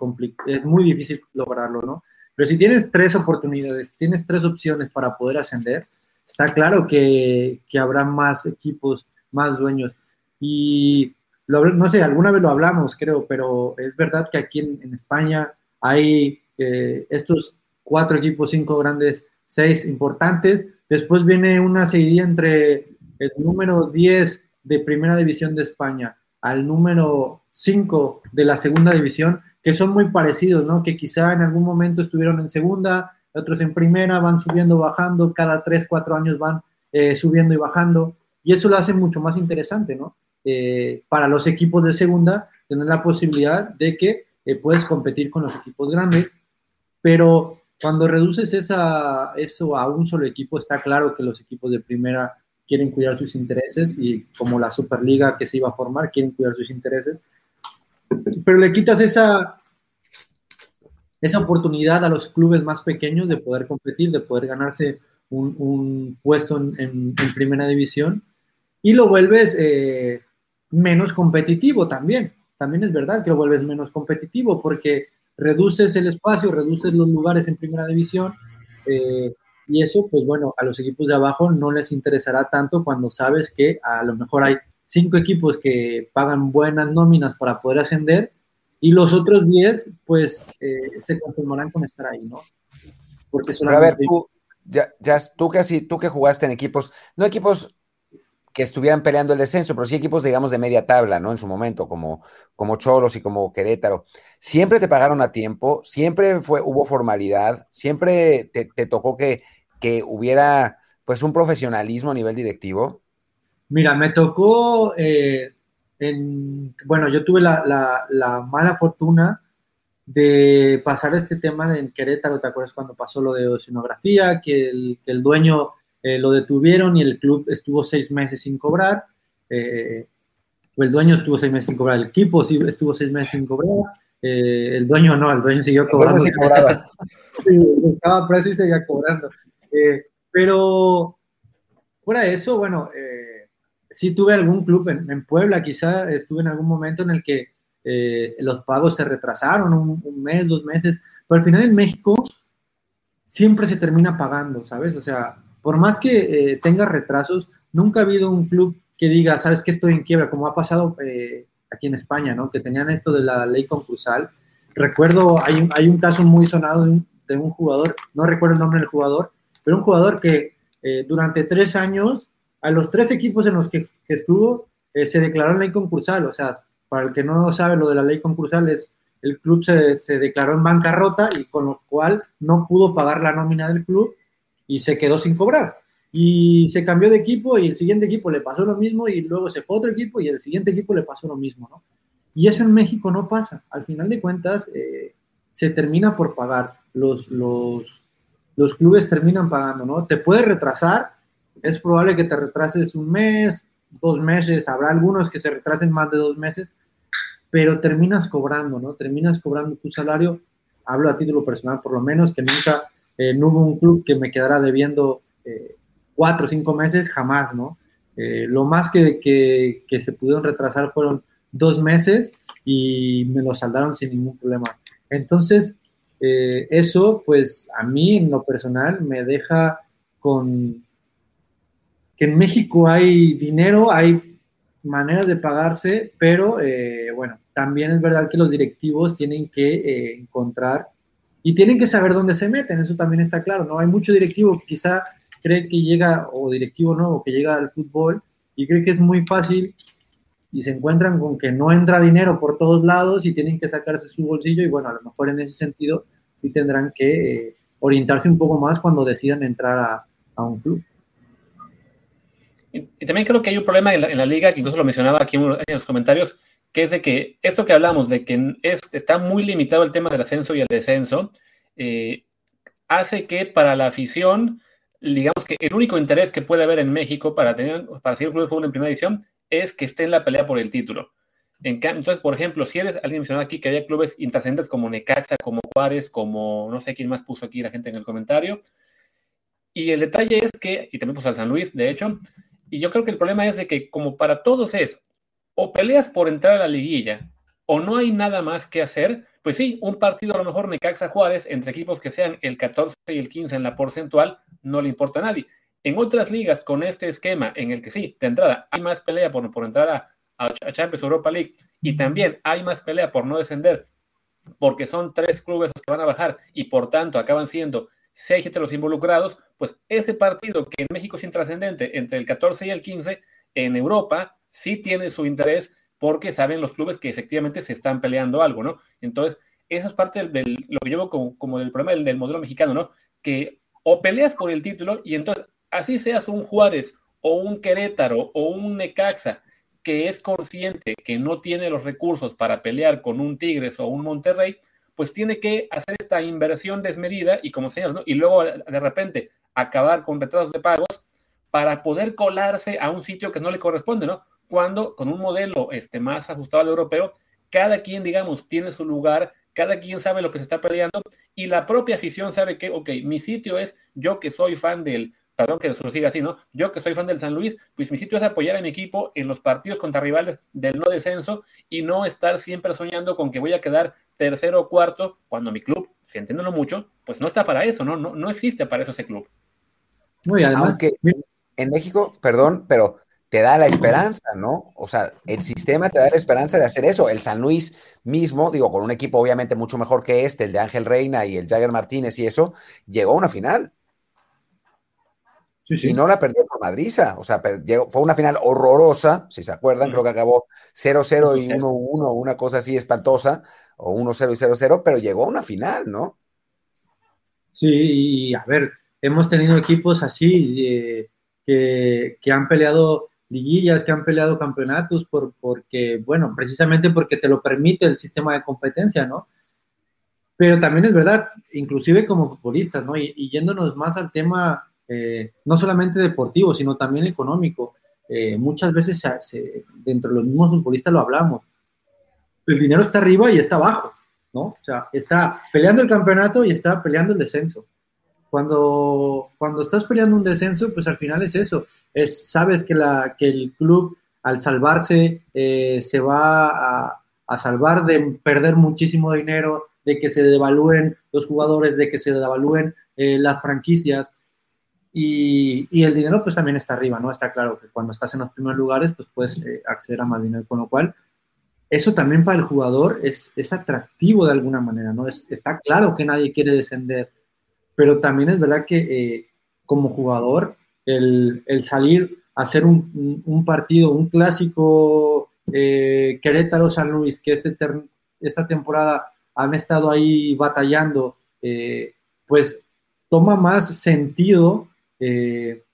es muy difícil lograrlo, ¿no? Pero si tienes tres oportunidades, tienes tres opciones para poder ascender, está claro que, que habrá más equipos, más dueños. Y no sé, alguna vez lo hablamos, creo, pero es verdad que aquí en, España hay eh, estos cuatro equipos, cinco grandes seis importantes. Después viene una seguidilla entre el número 10 de Primera División de España al número 5 de la Segunda División, que son muy parecidos, ¿no? Que quizá en algún momento estuvieron en Segunda, otros en Primera, van subiendo, bajando, cada 3, 4 años van eh, subiendo y bajando, y eso lo hace mucho más interesante, ¿no? Eh, para los equipos de Segunda, tener la posibilidad de que eh, puedes competir con los equipos grandes, pero cuando reduces esa, eso a un solo equipo, está claro que los equipos de primera quieren cuidar sus intereses y como la Superliga que se iba a formar, quieren cuidar sus intereses. Pero le quitas esa, esa oportunidad a los clubes más pequeños de poder competir, de poder ganarse un, puesto en, primera división y lo vuelves eh, menos competitivo también. También es verdad que lo vuelves menos competitivo porque reduces el espacio, reduces los lugares en primera división, eh, Y eso, pues bueno, a los equipos de abajo no les interesará tanto cuando sabes que a lo mejor hay cinco equipos que pagan buenas nóminas para poder ascender y los otros diez, pues eh, se conformarán con estar ahí, ¿no? Porque solamente... a ver, tú, ya, ya, tú, casi, tú que jugaste en equipos, no equipos que estuvieran peleando el descenso, pero sí equipos, digamos, de media tabla, ¿no? En su momento, como, como Cholos y como Querétaro. Siempre te pagaron a tiempo, siempre fue, hubo formalidad, siempre te, tocó que, que, hubiera, pues, un profesionalismo a nivel directivo. Mira, me tocó, eh, en, bueno, yo tuve la, la, mala fortuna de pasar este tema en Querétaro, ¿te acuerdas cuando pasó lo de oceanografía? Que el, que el dueño eh, lo detuvieron y el club estuvo seis meses sin cobrar. Eh, el dueño estuvo seis meses sin cobrar, el equipo sí estuvo seis meses sin cobrar. Eh, el dueño no, el dueño siguió cobrando. sí, estaba preso y seguía cobrando. pero fuera de eso, bueno, sí tuve algún club en, Puebla, quizá estuve en algún momento en el que los pagos se retrasaron un, un, mes, dos meses, pero al final en México siempre se termina pagando, ¿sabes? O sea, por más que eh, tenga retrasos, nunca ha habido un club que diga, sabes que estoy en quiebra, como ha pasado eh, aquí en España, ¿no? Que tenían esto de la ley concursal. Recuerdo, hay un, hay un caso muy sonado de un, jugador, no recuerdo el nombre del jugador, pero un jugador que eh, durante tres años, a los tres equipos en los que, estuvo, se declaró ley concursal. O sea, para el que no sabe lo de la ley concursal, es el club se declaró en bancarrota y con lo cual no pudo pagar la nómina del club y se quedó sin cobrar. Y se cambió de equipo y el siguiente equipo le pasó lo mismo y luego se fue otro equipo y el siguiente equipo le pasó lo mismo, ¿no? Y eso en México no pasa. Al final de cuentas, eh, se termina por pagar. Los, los, los clubes terminan pagando, ¿no? Te puede retrasar, es probable que te retrases un mes, dos meses, habrá algunos que se retrasen más de dos meses, pero terminas cobrando, ¿no? Terminas cobrando tu salario, hablo a título personal por lo menos, que nunca eh, no hubo un club que me quedara debiendo eh, cuatro o cinco meses, jamás, ¿no? Eh, lo más que, que, se pudieron retrasar fueron dos meses y me lo saldaron sin ningún problema. Entonces, eso, pues a mí en lo personal me deja con que en México hay dinero, hay maneras de pagarse, pero bueno, también es verdad que los directivos tienen que encontrar y tienen que saber dónde se meten, eso también está claro, ¿no? Hay mucho directivo que quizá cree que llega, o directivo nuevo que llega al fútbol y cree que es muy fácil y se encuentran con que no entra dinero por todos lados y tienen que sacarse su bolsillo y bueno, a lo mejor en ese sentido sí tendrán que eh, orientarse un poco más cuando decidan entrar a, un club. Y, también creo que hay un problema en la, liga, que incluso lo mencionaba aquí en los comentarios, que es de que esto que hablamos, de que es, está muy limitado el tema del ascenso y el descenso, eh, hace que para la afición, digamos que el único interés que puede haber en México para, tener, para seguir un club de fútbol en primera división es que esté en la pelea por el título. entonces, por ejemplo, si eres, alguien mencionó aquí que había clubes intrascendentes como Necaxa, como Juárez, como no sé quién más puso aquí la gente en el comentario. Y el detalle es que, y también puso al San Luis, de hecho, y yo creo que el problema es de que como para todos es o peleas por entrar a la liguilla o no hay nada más que hacer, pues sí, un partido a lo mejor Necaxa Juárez entre equipos que sean el 14 y el 15 en la porcentual no le importa a nadie. En otras ligas con este esquema en el que sí, de entrada hay más pelea por, por entrar a, Champions Europa League y también hay más pelea por no descender porque son tres clubes los que van a bajar y por tanto acaban siendo seis de los involucrados, pues ese partido que en México es intrascendente entre el 14 y el 15, en Europa sí tiene su interés porque saben los clubes que efectivamente se están peleando algo, ¿no? Entonces, esa es parte de lo que veo como, como del problema del, modelo mexicano, ¿no? Que o peleas por el título y entonces, así seas un Juárez o un Querétaro o un Necaxa que es consciente que no tiene los recursos para pelear con un Tigres o un Monterrey, pues tiene que hacer esta inversión desmedida y como señas, ¿no? Y luego de repente acabar con retrasos de pagos para poder colarse a un sitio que no le corresponde, ¿no? Cuando con un modelo este, más ajustado al europeo, cada quien, digamos, tiene su lugar, cada quien sabe lo que se está peleando y la propia afición sabe que, ok, mi sitio es yo que soy fan del, perdón que lo siga así, ¿no? Yo que soy fan del San Luis, pues mi sitio es apoyar a mi equipo en los partidos contra rivales del no descenso y no estar siempre soñando con que voy a quedar tercero o cuarto cuando mi club, si entiéndolo mucho, pues no está para eso, ¿no? No, no existe para eso ese club. Muy además, Aunque en México, perdón, pero te da la esperanza, ¿no? O sea, el sistema te da la esperanza de hacer eso. El San Luis mismo, digo, con un equipo obviamente mucho mejor que este, el de Ángel Reina y el Jagger Martínez y eso, llegó a una final. Y no la perdió por madriza. O sea, fue una final horrorosa, si se acuerdan, creo que acabó 0-0 y 1-1, una cosa así espantosa, o 1-0 y 0-0, pero llegó a una final, ¿no? Sí, y a ver, hemos tenido equipos así eh, que, que, han peleado liguillas, que han peleado campeonatos, por, porque, bueno, precisamente porque te lo permite el sistema de competencia, ¿no? Pero también es verdad, inclusive como futbolistas, ¿no? Y, y yéndonos más al tema eh, no solamente deportivo, sino también económico. Eh, muchas veces dentro de los mismos futbolistas lo hablamos. El dinero está arriba y está abajo, ¿no? O sea, está peleando el campeonato y está peleando el descenso. Cuando, cuando estás peleando un descenso, pues al final es eso. Es, sabes que, la, que el club al salvarse eh, se va a, salvar de perder muchísimo dinero, de que se devalúen los jugadores, de que se devalúen las franquicias. Y, el dinero pues también está arriba, ¿no? Está claro que cuando estás en los primeros lugares pues puedes eh, acceder a más dinero, con lo cual eso también para el jugador es, es atractivo de alguna manera, ¿no? está claro que nadie quiere descender, pero también es verdad que eh, como jugador el, el, salir a hacer un, un partido, un clásico eh, Querétaro-San Luis, que este esta temporada han estado ahí batallando, pues toma más sentido eh,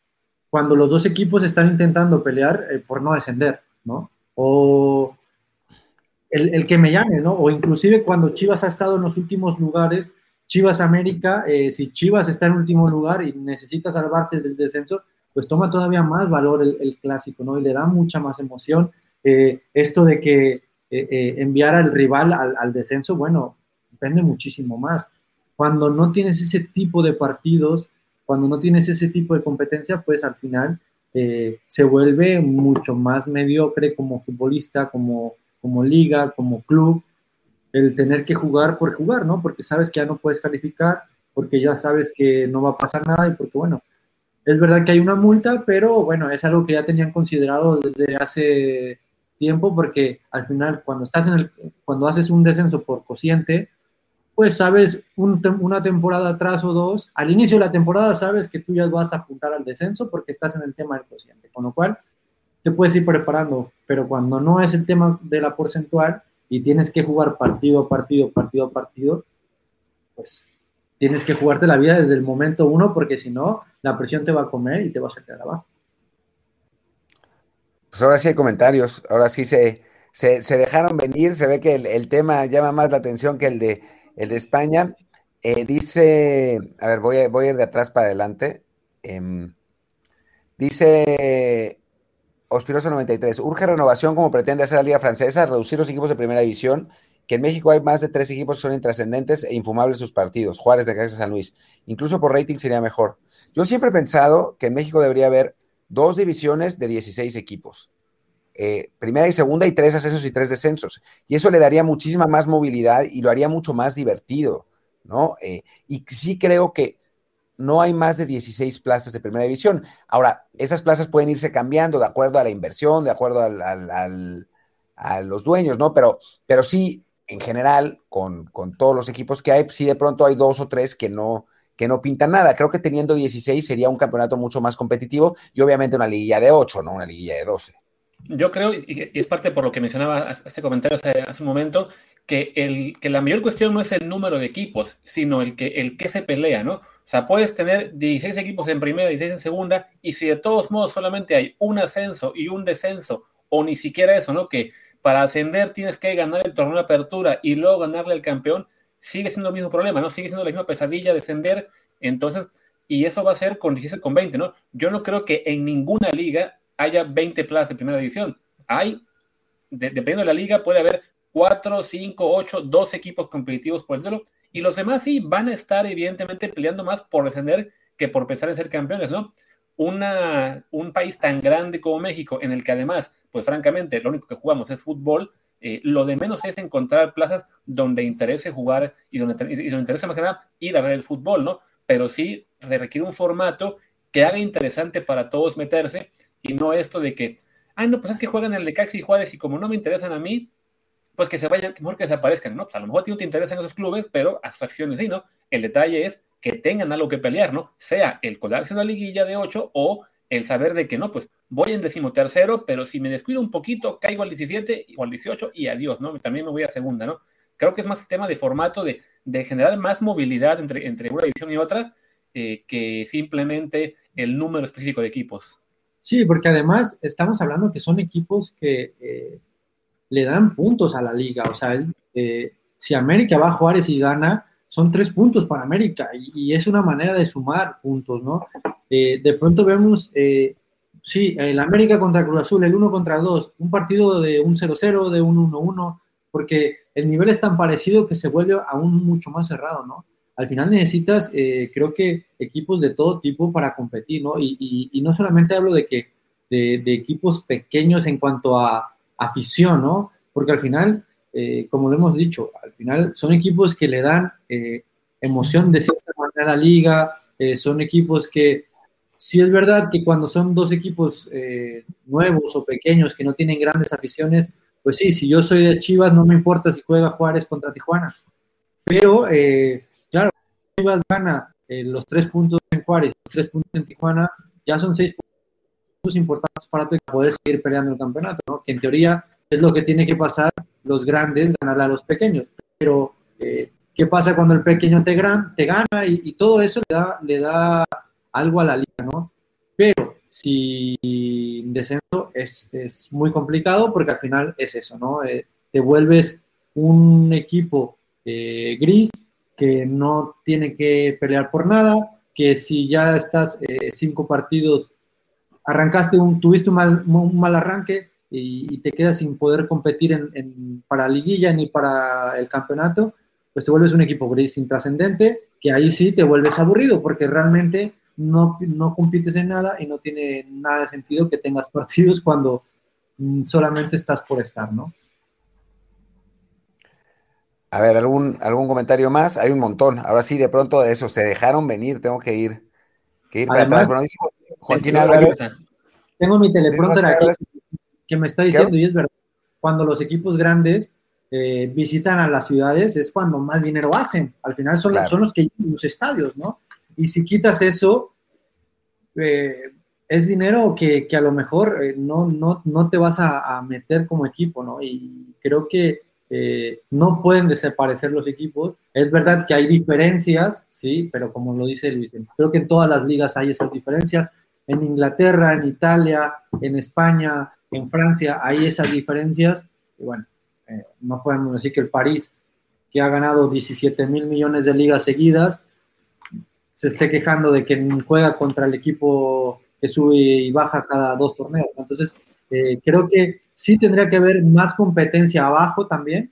cuando los dos equipos están intentando pelear eh, por no descender, ¿no? O el, que me llame, ¿no? O inclusive cuando Chivas ha estado en los últimos lugares, Chivas América, eh, si Chivas está en último lugar y necesita salvarse del descenso, pues toma todavía más valor el, clásico, ¿no? Y le da mucha más emoción. esto de que enviar al rival al, al descenso, bueno, depende muchísimo más. Cuando no tienes ese tipo de partidos, cuando no tienes ese tipo de competencia, pues al final eh, se vuelve mucho más mediocre como futbolista, como, como liga, como club, el tener que jugar por jugar, ¿no? Porque sabes que ya no puedes calificar, porque ya sabes que no va a pasar nada y porque, bueno, es verdad que hay una multa, pero bueno, es algo que ya tenían considerado desde hace tiempo, porque al final cuando estás en el, cuando haces un descenso por cociente, pues sabes una temporada atrás o dos, al inicio de la temporada sabes que tú ya vas a apuntar al descenso porque estás en el tema del cociente, con lo cual te puedes ir preparando, pero cuando no es el tema de la porcentual y tienes que jugar partido a partido, partido a partido, pues tienes que jugarte la vida desde el momento uno porque si no, la presión te va a comer y te vas a quedar abajo. Pues ahora sí hay comentarios, ahora sí se, se, dejaron venir, se ve que el tema llama más la atención que el de el de España eh, dice, a ver, voy a, voy a, ir de atrás para adelante. Em, dice Ospiroso 93, urge renovación como pretende hacer la Liga Francesa, reducir los equipos de primera división, que en México hay más de tres equipos que son intrascendentes e infumables sus partidos, Juárez de Casa San Luis. Incluso por rating sería mejor. Yo siempre he pensado que en México debería haber dos divisiones de 16 equipos. Eh, primera y segunda y tres ascensos y tres descensos. Y eso le daría muchísima más movilidad y lo haría mucho más divertido, ¿no? Eh, y sí creo que no hay más de 16 plazas de primera división. Ahora, esas plazas pueden irse cambiando de acuerdo a la inversión, de acuerdo a los dueños, ¿no? Pero, pero sí, en general, con, todos los equipos que hay, sí de pronto hay dos o tres que no, que no pintan nada. Creo que teniendo 16 sería un campeonato mucho más competitivo y obviamente una liguilla de 8, ¿no? Una liguilla de 12. Yo creo, y es parte por lo que mencionaba este comentario hace, hace, un momento, que, el, que la mayor cuestión no es el número de equipos, sino el que, el que se pelea, ¿no? O sea, puedes tener 16 equipos en primera y 16 en segunda, y si de todos modos solamente hay un ascenso y un descenso, o ni siquiera eso, ¿no? Que para ascender tienes que ganar el torneo de apertura y luego ganarle al campeón, sigue siendo el mismo problema, ¿no? Sigue siendo la misma pesadilla descender, entonces, y eso va a ser con 16 con 20, ¿no? Yo no creo que en ninguna liga haya 20 plazas de primera división. Hay, dependiendo de la liga, puede haber 4, 5, 8, 12 equipos competitivos por el título, y los demás sí van a estar evidentemente peleando más por descender que por pensar en ser campeones, ¿no? Una, un país tan grande como México, en el que además, pues francamente, lo único que jugamos es fútbol, eh, lo de menos es encontrar plazas donde interese jugar y donde, y donde interese más que nada ir a ver el fútbol, ¿no? Pero sí se requiere un formato que haga interesante para todos meterse y no esto de que, ay, no, pues es que juegan el de Caxi Juárez y como no me interesan a mí, pues que se vayan, mejor que desaparezcan, ¿no? Pues a lo mejor a ti no te interesan esos clubes, pero a facciones sí, ¿no? El detalle es que tengan algo que pelear, ¿no? Sea el colarse en la liguilla de 8 o el saber de que no, pues voy en decimotercero, pero si me descuido un poquito, caigo al 17 o al 18 y adiós, ¿no? También me voy a segunda, ¿no? Creo que es más tema de formato, de, de generar más movilidad entre, entre una división y otra, eh, que simplemente el número específico de equipos. Sí, porque además estamos hablando que son equipos que eh, le dan puntos a la liga. O sea, eh, si América va a Juárez y gana, son tres puntos para América y, es una manera de sumar puntos, ¿no? Eh, de pronto vemos, sí, el América contra Cruz Azul, el 1 contra 2, un partido de un 0-0, de un 1-1, porque el nivel es tan parecido que se vuelve aún mucho más cerrado, ¿no? al final necesitas, eh, creo que, equipos de todo tipo para competir, ¿no? Y, no solamente hablo de que de, equipos pequeños en cuanto a afición, ¿no? Porque al final, eh, como lo hemos dicho, al final son equipos que le dan eh, emoción de cierta manera a la liga, son equipos que, sí es verdad que cuando son dos equipos nuevos o pequeños que no tienen grandes aficiones, pues sí, si yo soy de Chivas, no me importa si juega Juárez contra Tijuana. Pero Claro, Chivas gana eh, los tres puntos en Juárez, los tres puntos en Tijuana, ya son seis puntos importantes para poder seguir peleando el campeonato, ¿no? Que en teoría es lo que tiene que pasar los grandes, ganarle a los pequeños. Pero, eh, ¿qué pasa cuando el pequeño te, gran, te gana? Y, todo eso le da, le da algo a la liga, ¿no? Pero si descenso es, es muy complicado porque al final es eso, ¿no? Eh, te vuelves un equipo gris que no tiene que pelear por nada, que si ya estás eh, cinco partidos, arrancaste un, tuviste un mal, un mal arranque y, te quedas sin poder competir en, para liguilla ni para el campeonato, pues te vuelves un equipo gris intrascendente, que ahí sí te vuelves aburrido, porque realmente no, no compites en nada y no tiene nada de sentido que tengas partidos cuando mm, solamente estás por estar, ¿no? A ver, ¿algún, algún comentario más? Hay un montón. Ahora sí, de pronto de eso, se dejaron venir, tengo que ir, que ir para atrás. Bueno, dice Joaquín Álvarez. Tengo mi teleprompter aquí que me está diciendo, y es verdad, cuando los equipos grandes eh, visitan a las ciudades es cuando más dinero hacen. Al final son, son los que los estadios, ¿no? Y si quitas eso, eh, es dinero que, que, a lo mejor eh, no, no, no te vas a, a, meter como equipo, ¿no? Y creo que eh, no pueden desaparecer los equipos. Es verdad que hay diferencias, sí, pero como lo dice Luis, creo que en todas las ligas hay esas diferencias. En Inglaterra, en Italia, en España, en Francia, hay esas diferencias. Y bueno, eh, no podemos decir que el París, que ha ganado 17 mil millones de ligas seguidas, se esté quejando de que juega contra el equipo que sube y baja cada dos torneos. Entonces, eh, creo que sí tendría que haber más competencia abajo también,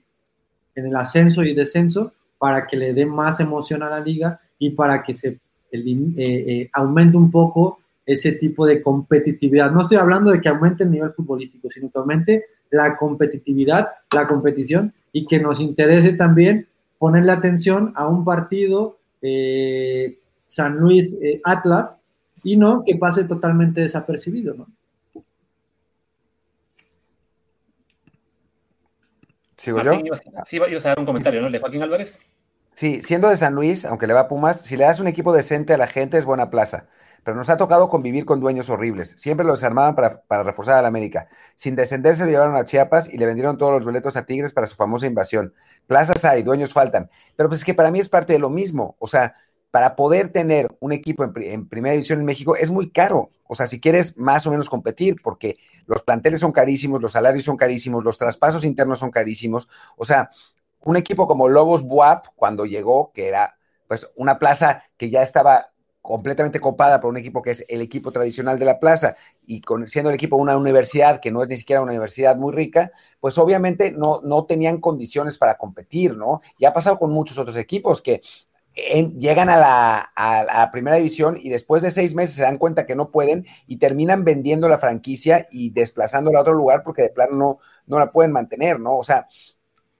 en el ascenso y descenso, para que le dé más emoción a la liga y para que se eh, eh, aumente un poco ese tipo de competitividad. No estoy hablando de que aumente el nivel futbolístico, sino que aumente la competitividad, la competición y que nos interese también ponerle atención a un partido San Luis Atlas y no que pase totalmente desapercibido, ¿no? ¿Sigo yo? sí, ibas a dar un comentario, ¿no? De Joaquín Álvarez. Sí, siendo de San Luis, aunque le va a Pumas, si le das un equipo decente a la gente es buena plaza. Pero nos ha tocado convivir con dueños horribles. Siempre los desarmaban para, para reforzar a la América. Sin descender se lo llevaron a Chiapas y le vendieron todos los boletos a Tigres para su famosa invasión. Plazas hay, dueños faltan. Pero pues es que para mí es parte de lo mismo. O sea, para poder tener un equipo en, primera división en México es muy caro. O sea, si quieres más o menos competir, porque los planteles son carísimos, los salarios son carísimos, los traspasos internos son carísimos. O sea, un equipo como Lobos Buap, cuando llegó, que era pues una plaza que ya estaba completamente copada por un equipo que es el equipo tradicional de la plaza y siendo el equipo una universidad que no es ni siquiera una universidad muy rica, pues obviamente no, no tenían condiciones para competir, ¿no? Y ha pasado con muchos otros equipos que llegan a la, primera división y después de seis meses se dan cuenta que no pueden y terminan vendiendo la franquicia y desplazándola a otro lugar porque de plano no, no la pueden mantener, ¿no? O sea,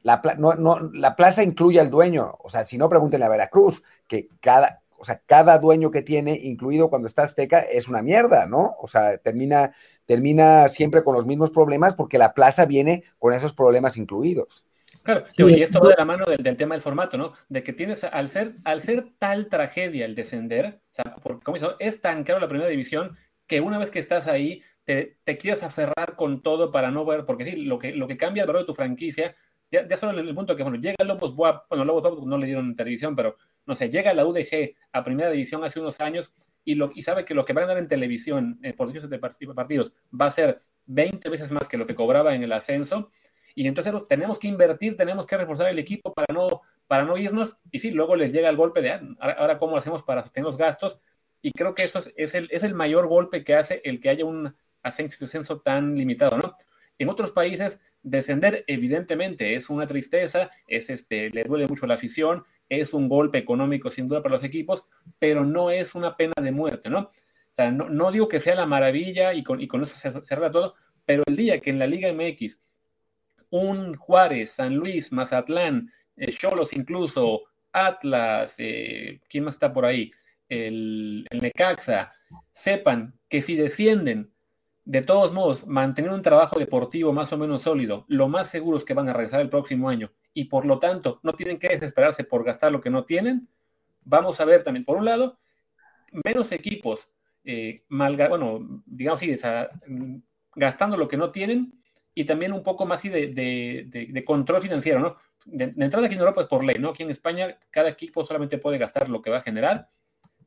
la, no, la plaza incluye al dueño, o sea, si no, pregúntenle a Veracruz, que cada, o sea, cada dueño que tiene, incluido cuando está Azteca, es una mierda, ¿no? O sea, termina, termina siempre con los mismos problemas porque la plaza viene con esos problemas incluidos. Claro, y esto va de la mano del, tema del formato, ¿no? De que tienes, al ser, al ser tal tragedia el descender, o sea, porque como es tan caro la primera división que una vez que estás ahí, te, te quieres aferrar con todo para no ver, porque sí, lo que, lo que cambia el valor de tu franquicia, ya, ya solo en el punto que, bueno, llega Lobos Buap, bueno, Lobos Buap no le dieron en televisión, pero no sé, llega la UDG a primera división hace unos años y, lo, y sabe que lo que van a dar en televisión, en por de partidos, va a ser 20 veces más que lo que cobraba en el ascenso y entonces tenemos que invertir, tenemos que reforzar el equipo para no, para no irnos. Y sí, luego les llega el golpe de, ah, ahora, cómo hacemos para sostener los gastos. Y creo que eso es, el, es el mayor golpe que hace el que haya un ascenso y descenso tan limitado, ¿no? En otros países, descender evidentemente es una tristeza, es este, le duele mucho la afición, es un golpe económico sin duda para los equipos, pero no es una pena de muerte, ¿no? O sea, no, no digo que sea la maravilla y con, y con eso se, se todo, pero el día que en la Liga MX un Juárez, San Luis, Mazatlán, eh, Cholos incluso, Atlas, eh, ¿quién más está por ahí? El, el, Necaxa, sepan que si descienden, de todos modos, mantener un trabajo deportivo más o menos sólido, lo más seguro es que van a regresar el próximo año y por lo tanto no tienen que desesperarse por gastar lo que no tienen. Vamos a ver también, por un lado, menos equipos, eh, bueno, digamos así, gastando lo que no tienen y también un poco más de, de, control financiero, ¿no? De, entrada aquí en Europa es por ley, ¿no? Aquí en España cada equipo solamente puede gastar lo que va a generar,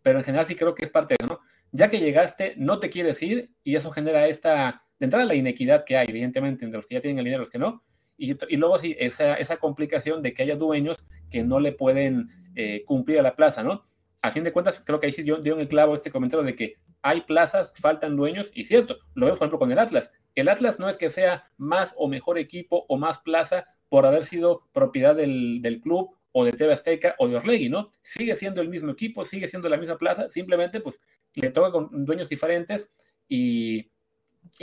pero en general sí creo que es parte de eso, ¿no? Ya que llegaste, no te quieres ir y eso genera esta, de entrada la inequidad que hay, evidentemente, entre los que ya tienen el dinero y los que no, y, y luego sí, esa, esa, complicación de que haya dueños que no le pueden eh, cumplir a la plaza, ¿no? A fin de cuentas, creo que ahí sí dio, dio en el clavo este comentario de que hay plazas, faltan dueños, y cierto, lo vemos por ejemplo con el Atlas. El Atlas no es que sea más o mejor equipo o más plaza por haber sido propiedad del, club o de TV Azteca o de Orlegui, ¿no? Sigue siendo el mismo equipo, sigue siendo la misma plaza, simplemente pues le toca con dueños diferentes y,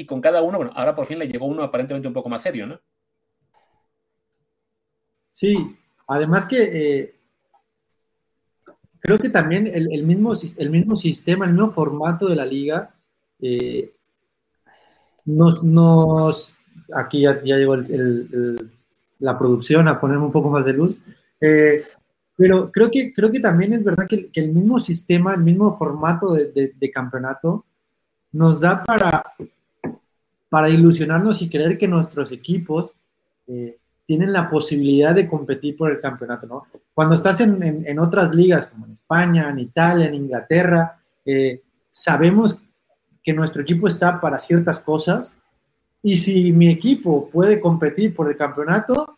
con cada uno, bueno, ahora por fin le llegó uno aparentemente un poco más serio, ¿no? Sí, además que eh, creo que también el, mismo, el mismo sistema, el mismo formato de la liga eh, nos, nos aquí ya, ya llegó la producción a ponerme un poco más de luz, eh, pero creo que, creo que también es verdad que, el mismo sistema, el mismo formato de, campeonato nos da para, para ilusionarnos y creer que nuestros equipos eh, tienen la posibilidad de competir por el campeonato, ¿no? Cuando estás en, otras ligas, como en España, en Italia, en Inglaterra, eh, sabemos que nuestro equipo está para ciertas cosas y si mi equipo puede competir por el campeonato,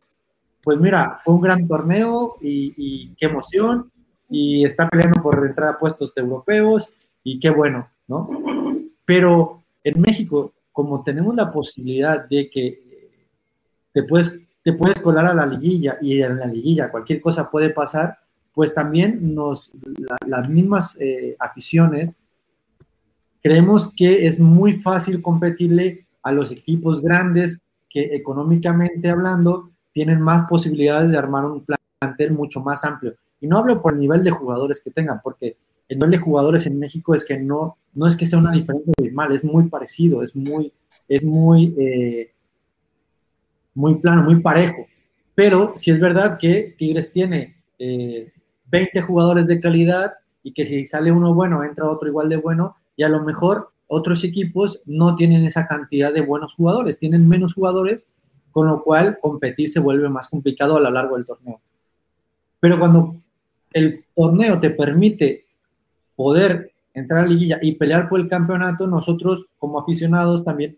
pues mira, fue un gran torneo y, qué emoción y está peleando por entrar a puestos europeos y qué bueno, ¿no? Pero en México, como tenemos la posibilidad de que te puedes, te puedes colar a la liguilla y en la liguilla cualquier cosa puede pasar, pues también nos, las mismas eh, aficiones Creemos que es muy fácil competirle a los equipos grandes que económicamente hablando tienen más posibilidades de armar un plantel mucho más amplio. Y no hablo por el nivel de jugadores que tengan, porque el nivel de jugadores en México es que no, no es que sea una diferencia mal, es muy parecido, es muy, es muy, eh, muy plano, muy parejo. Pero si es verdad que Tigres tiene 20 eh, jugadores de calidad y que si sale uno bueno, entra otro igual de bueno, y a lo mejor otros equipos no tienen esa cantidad de buenos jugadores, tienen menos jugadores, con lo cual competir se vuelve más complicado a lo largo del torneo. Pero cuando el torneo te permite poder entrar a la liguilla y pelear por el campeonato, nosotros como aficionados también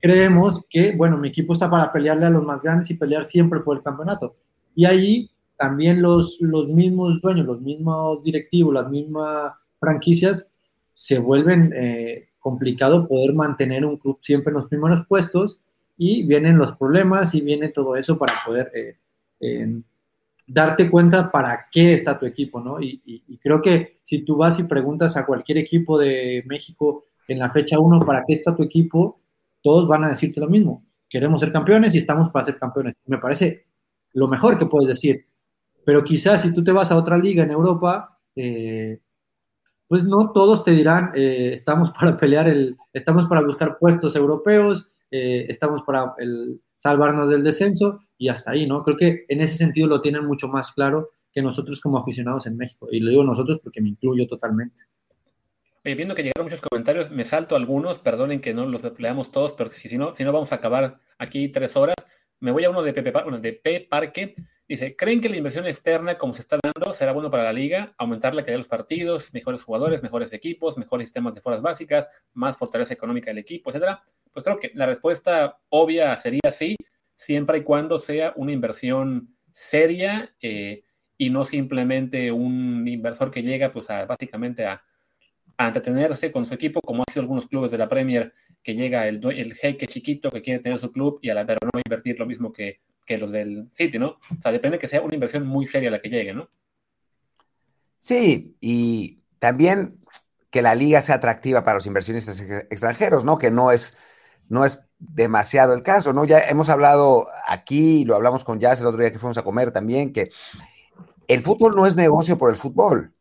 creemos que, bueno, mi equipo está para pelearle a los más grandes y pelear siempre por el campeonato. Y ahí también los, los mismos dueños, los mismos directivos, las mismas franquicias se vuelven eh, complicado poder mantener un club siempre en los primeros puestos y vienen los problemas y viene todo eso para poder eh, darte cuenta para qué está tu equipo, ¿no? Y, creo que si tú vas y preguntas a cualquier equipo de México en la fecha 1 para qué está tu equipo, todos van a decirte lo mismo. Queremos ser campeones y estamos para ser campeones. Me parece lo mejor que puedes decir. Pero quizás si tú te vas a otra liga en Europa, eh, pues no todos te dirán, eh, estamos para pelear, el, estamos para buscar puestos europeos, eh, estamos para el, salvarnos del descenso y hasta ahí, ¿no? Creo que en ese sentido lo tienen mucho más claro que nosotros como aficionados en México. Y lo digo nosotros porque me incluyo totalmente. viendo que llegaron muchos comentarios, me salto algunos, perdonen que no los leamos todos, pero si, no, si no vamos a acabar aquí tres horas. Me voy a uno de Pepe, de P Parque, Dice, ¿creen que la inversión externa, como se está dando, será bueno para la liga? Aumentar la calidad de los partidos, mejores jugadores, mejores equipos, mejores sistemas de fuerzas básicas, más fortaleza económica del equipo, etcétera. Pues creo que la respuesta obvia sería sí, siempre y cuando sea una inversión seria eh, y no simplemente un inversor que llega pues básicamente a, entretenerse con su equipo, como ha sido algunos clubes de la Premier, que llega el, el jeque chiquito que quiere tener su club y a la pero no invertir lo mismo que que los del City, ¿no? O sea, depende que sea una inversión muy seria la que llegue, ¿no? Sí, y también que la liga sea atractiva para los inversionistas extranjeros, ¿no? Que no es, no es demasiado el caso, ¿no? Ya hemos hablado aquí, lo hablamos con Jazz el otro día que fuimos a comer también, que el fútbol no es negocio por el fútbol,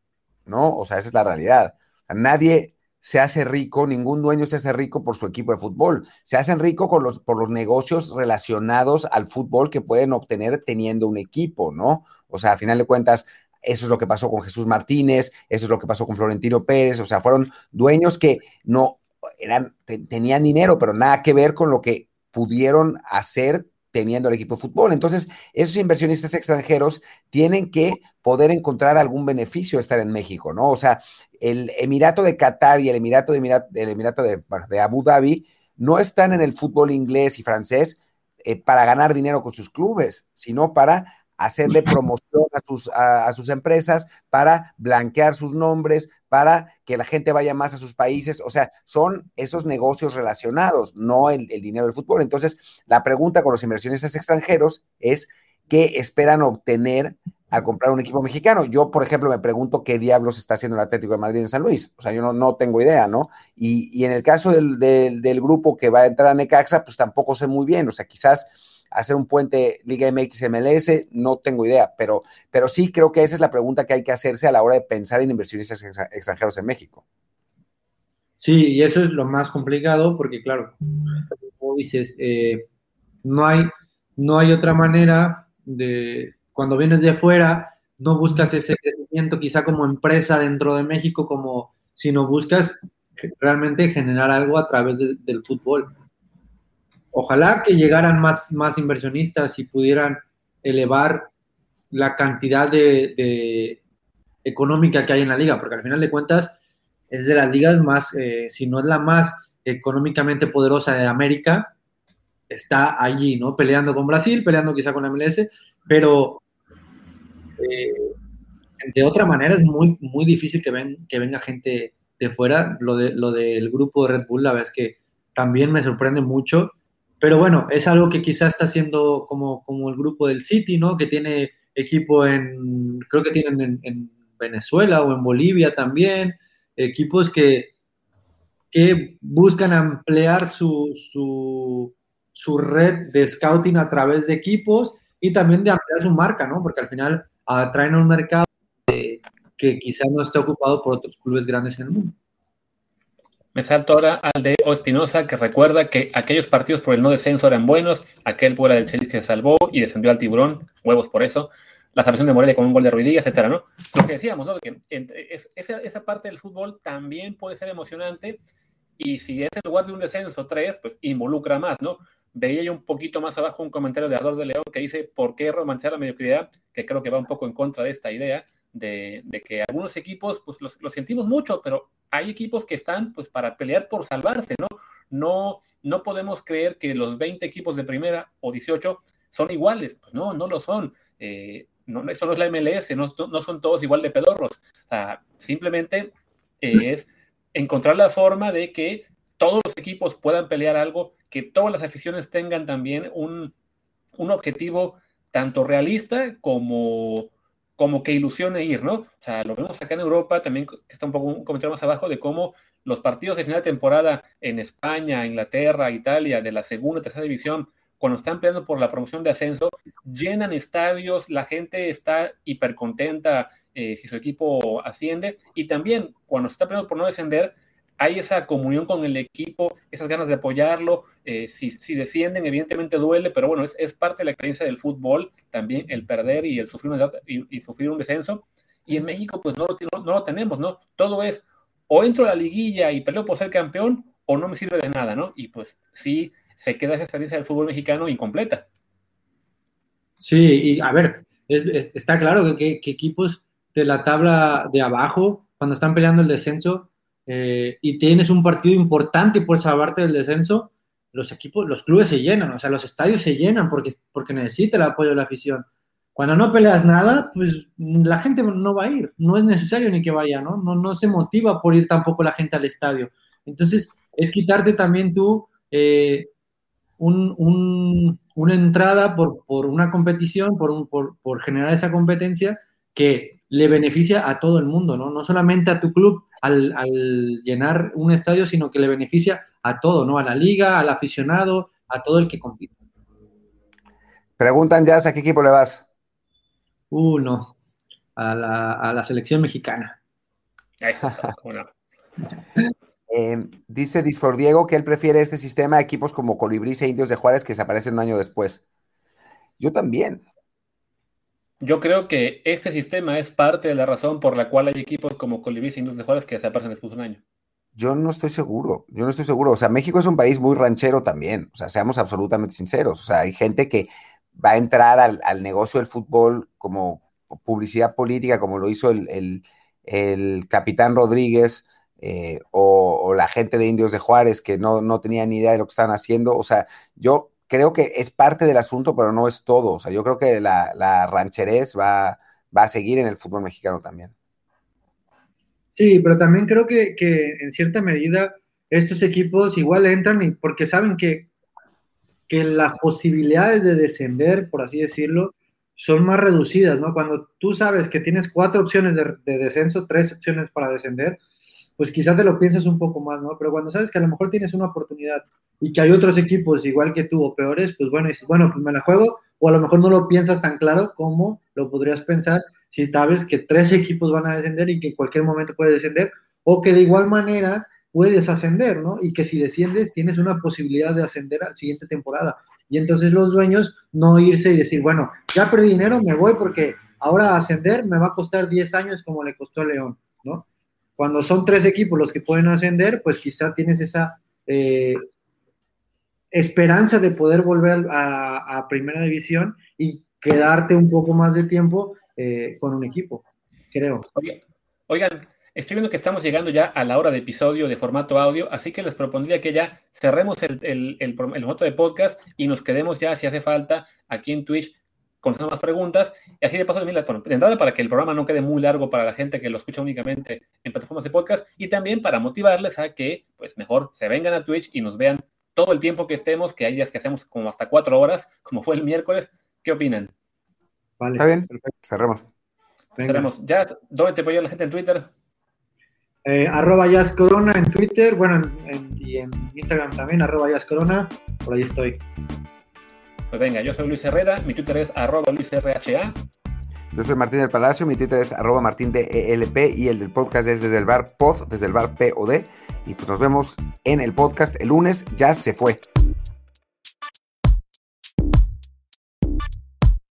¿no? O sea, esa es la realidad. nadie, se hace rico, ningún dueño se hace rico por su equipo de fútbol. Se hacen rico los, por los negocios relacionados al fútbol que pueden obtener teniendo un equipo, ¿no? O sea, a final de cuentas, eso es lo que pasó con Jesús Martínez, eso es lo que pasó con Florentino Pérez, o sea, fueron dueños que no eran, tenían dinero, pero nada que ver con lo que pudieron hacer teniendo el equipo de fútbol. Entonces, esos inversionistas extranjeros tienen que poder encontrar algún beneficio de estar en México, ¿no? O sea, el Emirato de Qatar y el Emirato de, el Emirato de, de Abu Dhabi no están en el fútbol inglés y francés eh, para ganar dinero con sus clubes, sino para hacerle promoción a sus, a, sus empresas, para blanquear sus nombres, para que la gente vaya más a sus países. O sea, son esos negocios relacionados, no el, dinero del fútbol. Entonces, la pregunta con los inversionistas extranjeros es, ¿qué esperan obtener al comprar un equipo mexicano. Yo, por ejemplo, me pregunto qué diablos está haciendo el Atlético de Madrid en San Luis. O sea, yo no, no tengo idea, ¿no? Y, en el caso del, del, grupo que va a entrar a Necaxa, pues tampoco sé muy bien. O sea, quizás hacer un puente Liga MX MLS, no tengo idea, pero, pero sí creo que esa es la pregunta que hay que hacerse a la hora de pensar en inversionistas extranjeros en México. Sí, y eso es lo más complicado porque, claro, como dices, eh, no, hay, no hay otra manera de, cuando vienes de fuera, no buscas ese crecimiento quizá como empresa dentro de México, como, sino buscas realmente generar algo a través del fútbol ojalá que llegaran más, más inversionistas y pudieran elevar la cantidad de, económica que hay en la liga, porque al final de cuentas es de las ligas más, eh, si no es la más económicamente poderosa de América, está allí, ¿no? Peleando con Brasil, peleando quizá con la MLS, pero eh, de otra manera es muy, muy difícil que, ven, que venga gente de fuera. Lo, de, lo del grupo de Red Bull, la verdad es que también me sorprende mucho pero bueno, es algo que quizás está haciendo como, como el grupo del City, ¿no? Que tiene equipo en, creo que tienen en, Venezuela o en Bolivia también, equipos que, que buscan ampliar su, su, red de scouting a través de equipos y también de ampliar su marca, ¿no? Porque al final atraen un mercado que quizás no esté ocupado por otros clubes grandes en el mundo. Me salto ahora al de Espinosa, que recuerda que aquellos partidos por el no descenso eran buenos, aquel fuera del Chelsea se salvó y descendió al tiburón, huevos por eso, la salvación de Morelia con un gol de Ruidías, etcétera, ¿no? Lo que decíamos, ¿no? Que esa, parte del fútbol también puede ser emocionante y si es en lugar de un descenso 3, pues involucra más, ¿no? Veía yo un poquito más abajo un comentario de Ador de León que dice, ¿por qué romantizar la mediocridad? Que creo que va un poco en contra de esta idea de, que algunos equipos, pues los, sentimos mucho, pero hay equipos que están pues para pelear por salvarse, ¿no? No, no podemos creer que los 20 equipos de primera o 18 son iguales, pues no, no lo son. Eh, no, eso no es la MLS, no, no, son todos igual de pedorros. O sea, simplemente eh, es encontrar la forma de que todos los equipos puedan pelear algo, que todas las aficiones tengan también un, un objetivo tanto realista como como que ilusione ir, ¿no? O sea, lo vemos acá en Europa, también está un poco un comentario más abajo de cómo los partidos de final de temporada en España, Inglaterra, Italia, de la segunda, tercera división, cuando están peleando por la promoción de ascenso, llenan estadios, la gente está hiper contenta eh, si su equipo asciende, y también cuando se está peleando por no descender, hay esa comunión con el equipo, esas ganas de apoyarlo. Eh, si, descienden, evidentemente duele, pero bueno, es, parte de la experiencia del fútbol, también el perder y el sufrir un, y, sufrir un descenso. Y en México, pues no, no, no, lo tenemos, ¿no? Todo es o entro a la liguilla y peleo por ser campeón, o no me sirve de nada, ¿no? Y pues sí, se queda esa experiencia del fútbol mexicano incompleta. Sí, y a ver, está claro que, que, equipos de la tabla de abajo, cuando están peleando el descenso, eh, y tienes un partido importante por salvarte del descenso, los equipos, los clubes se llenan, o sea, los estadios se llenan porque, porque necesita el apoyo de la afición. Cuando no peleas nada, pues la gente no va a ir, no es necesario ni que vaya, ¿no? No, no se motiva por ir tampoco la gente al estadio. Entonces, es quitarte también tú eh, una entrada por, una competición, por, por generar esa competencia que le beneficia a todo el mundo, ¿no? No solamente a tu club, al, llenar un estadio, sino que le beneficia a todo, ¿no? A la liga, al aficionado, a todo el que compite. Preguntan ya, ¿a qué equipo le vas? Uno, a la, selección mexicana. eh, dice Disfor Diego que él prefiere este sistema a equipos como Colibrí e Indios de Juárez que desaparecen un año después. Yo también. Yo creo que este sistema es parte de la razón por la cual hay equipos como Colibís y Indus de Juárez que desaparecen después de un año. Yo no estoy seguro, yo no estoy seguro. O sea, México es un país muy ranchero también. O sea, seamos absolutamente sinceros. O sea, hay gente que va a entrar al, negocio del fútbol como publicidad política, como lo hizo el, capitán Rodríguez eh, o, o, la gente de Indios de Juárez que no, no tenía ni idea de lo que estaban haciendo. O sea, yo creo que es parte del asunto, pero no es todo. O sea, yo creo que la, la rancherez va, va a seguir en el fútbol mexicano también. Sí, pero también creo que, en cierta medida estos equipos igual entran y porque saben que, que las posibilidades de descender, por así decirlo, son más reducidas, ¿no? Cuando tú sabes que tienes cuatro opciones de, descenso, tres opciones para descender, pues quizás te lo piensas un poco más, ¿no? Pero cuando sabes que a lo mejor tienes una oportunidad y que hay otros equipos igual que tú o peores, pues bueno, dices, bueno, pues me la juego, o a lo mejor no lo piensas tan claro como lo podrías pensar si sabes que tres equipos van a descender y que en cualquier momento puede descender, o que de igual manera puedes ascender, ¿no? Y que si desciendes tienes una posibilidad de ascender a la siguiente temporada. Y entonces los dueños no irse y decir, bueno, ya perdí dinero, me voy porque ahora ascender me va a costar 10 años como le costó a León. Cuando son tres equipos los que pueden ascender, pues quizá tienes esa eh, esperanza de poder volver a, primera división y quedarte un poco más de tiempo eh, con un equipo, creo. Oigan, estoy viendo que estamos llegando ya a la hora de episodio de formato audio, así que les propondría que ya cerremos el, el, el, formato de podcast y nos quedemos ya, si hace falta, aquí en Twitch con más preguntas. Y así de paso, de entrada para que el programa no quede muy largo para la gente que lo escucha únicamente en plataformas de podcast y también para motivarles a que, pues mejor, se vengan a Twitch y nos vean todo el tiempo que estemos, que hay días que hacemos como hasta cuatro horas, como fue el miércoles. ¿Qué opinan? Vale. Está bien, perfecto. Cerremos. Cerremos. Ya, ¿dónde te puede la gente en Twitter? Eh, arroba Corona en Twitter, bueno, y en Instagram también, arroba Corona, por ahí estoy. Pues venga, yo soy Luis Herrera, mi Twitter es arroba LuisRHA. Yo soy Martín del Palacio, mi Twitter es arroba Martín de ELP y el del podcast es desde el bar pod, desde el bar POD. Y pues nos vemos en el podcast el lunes, ya se fue.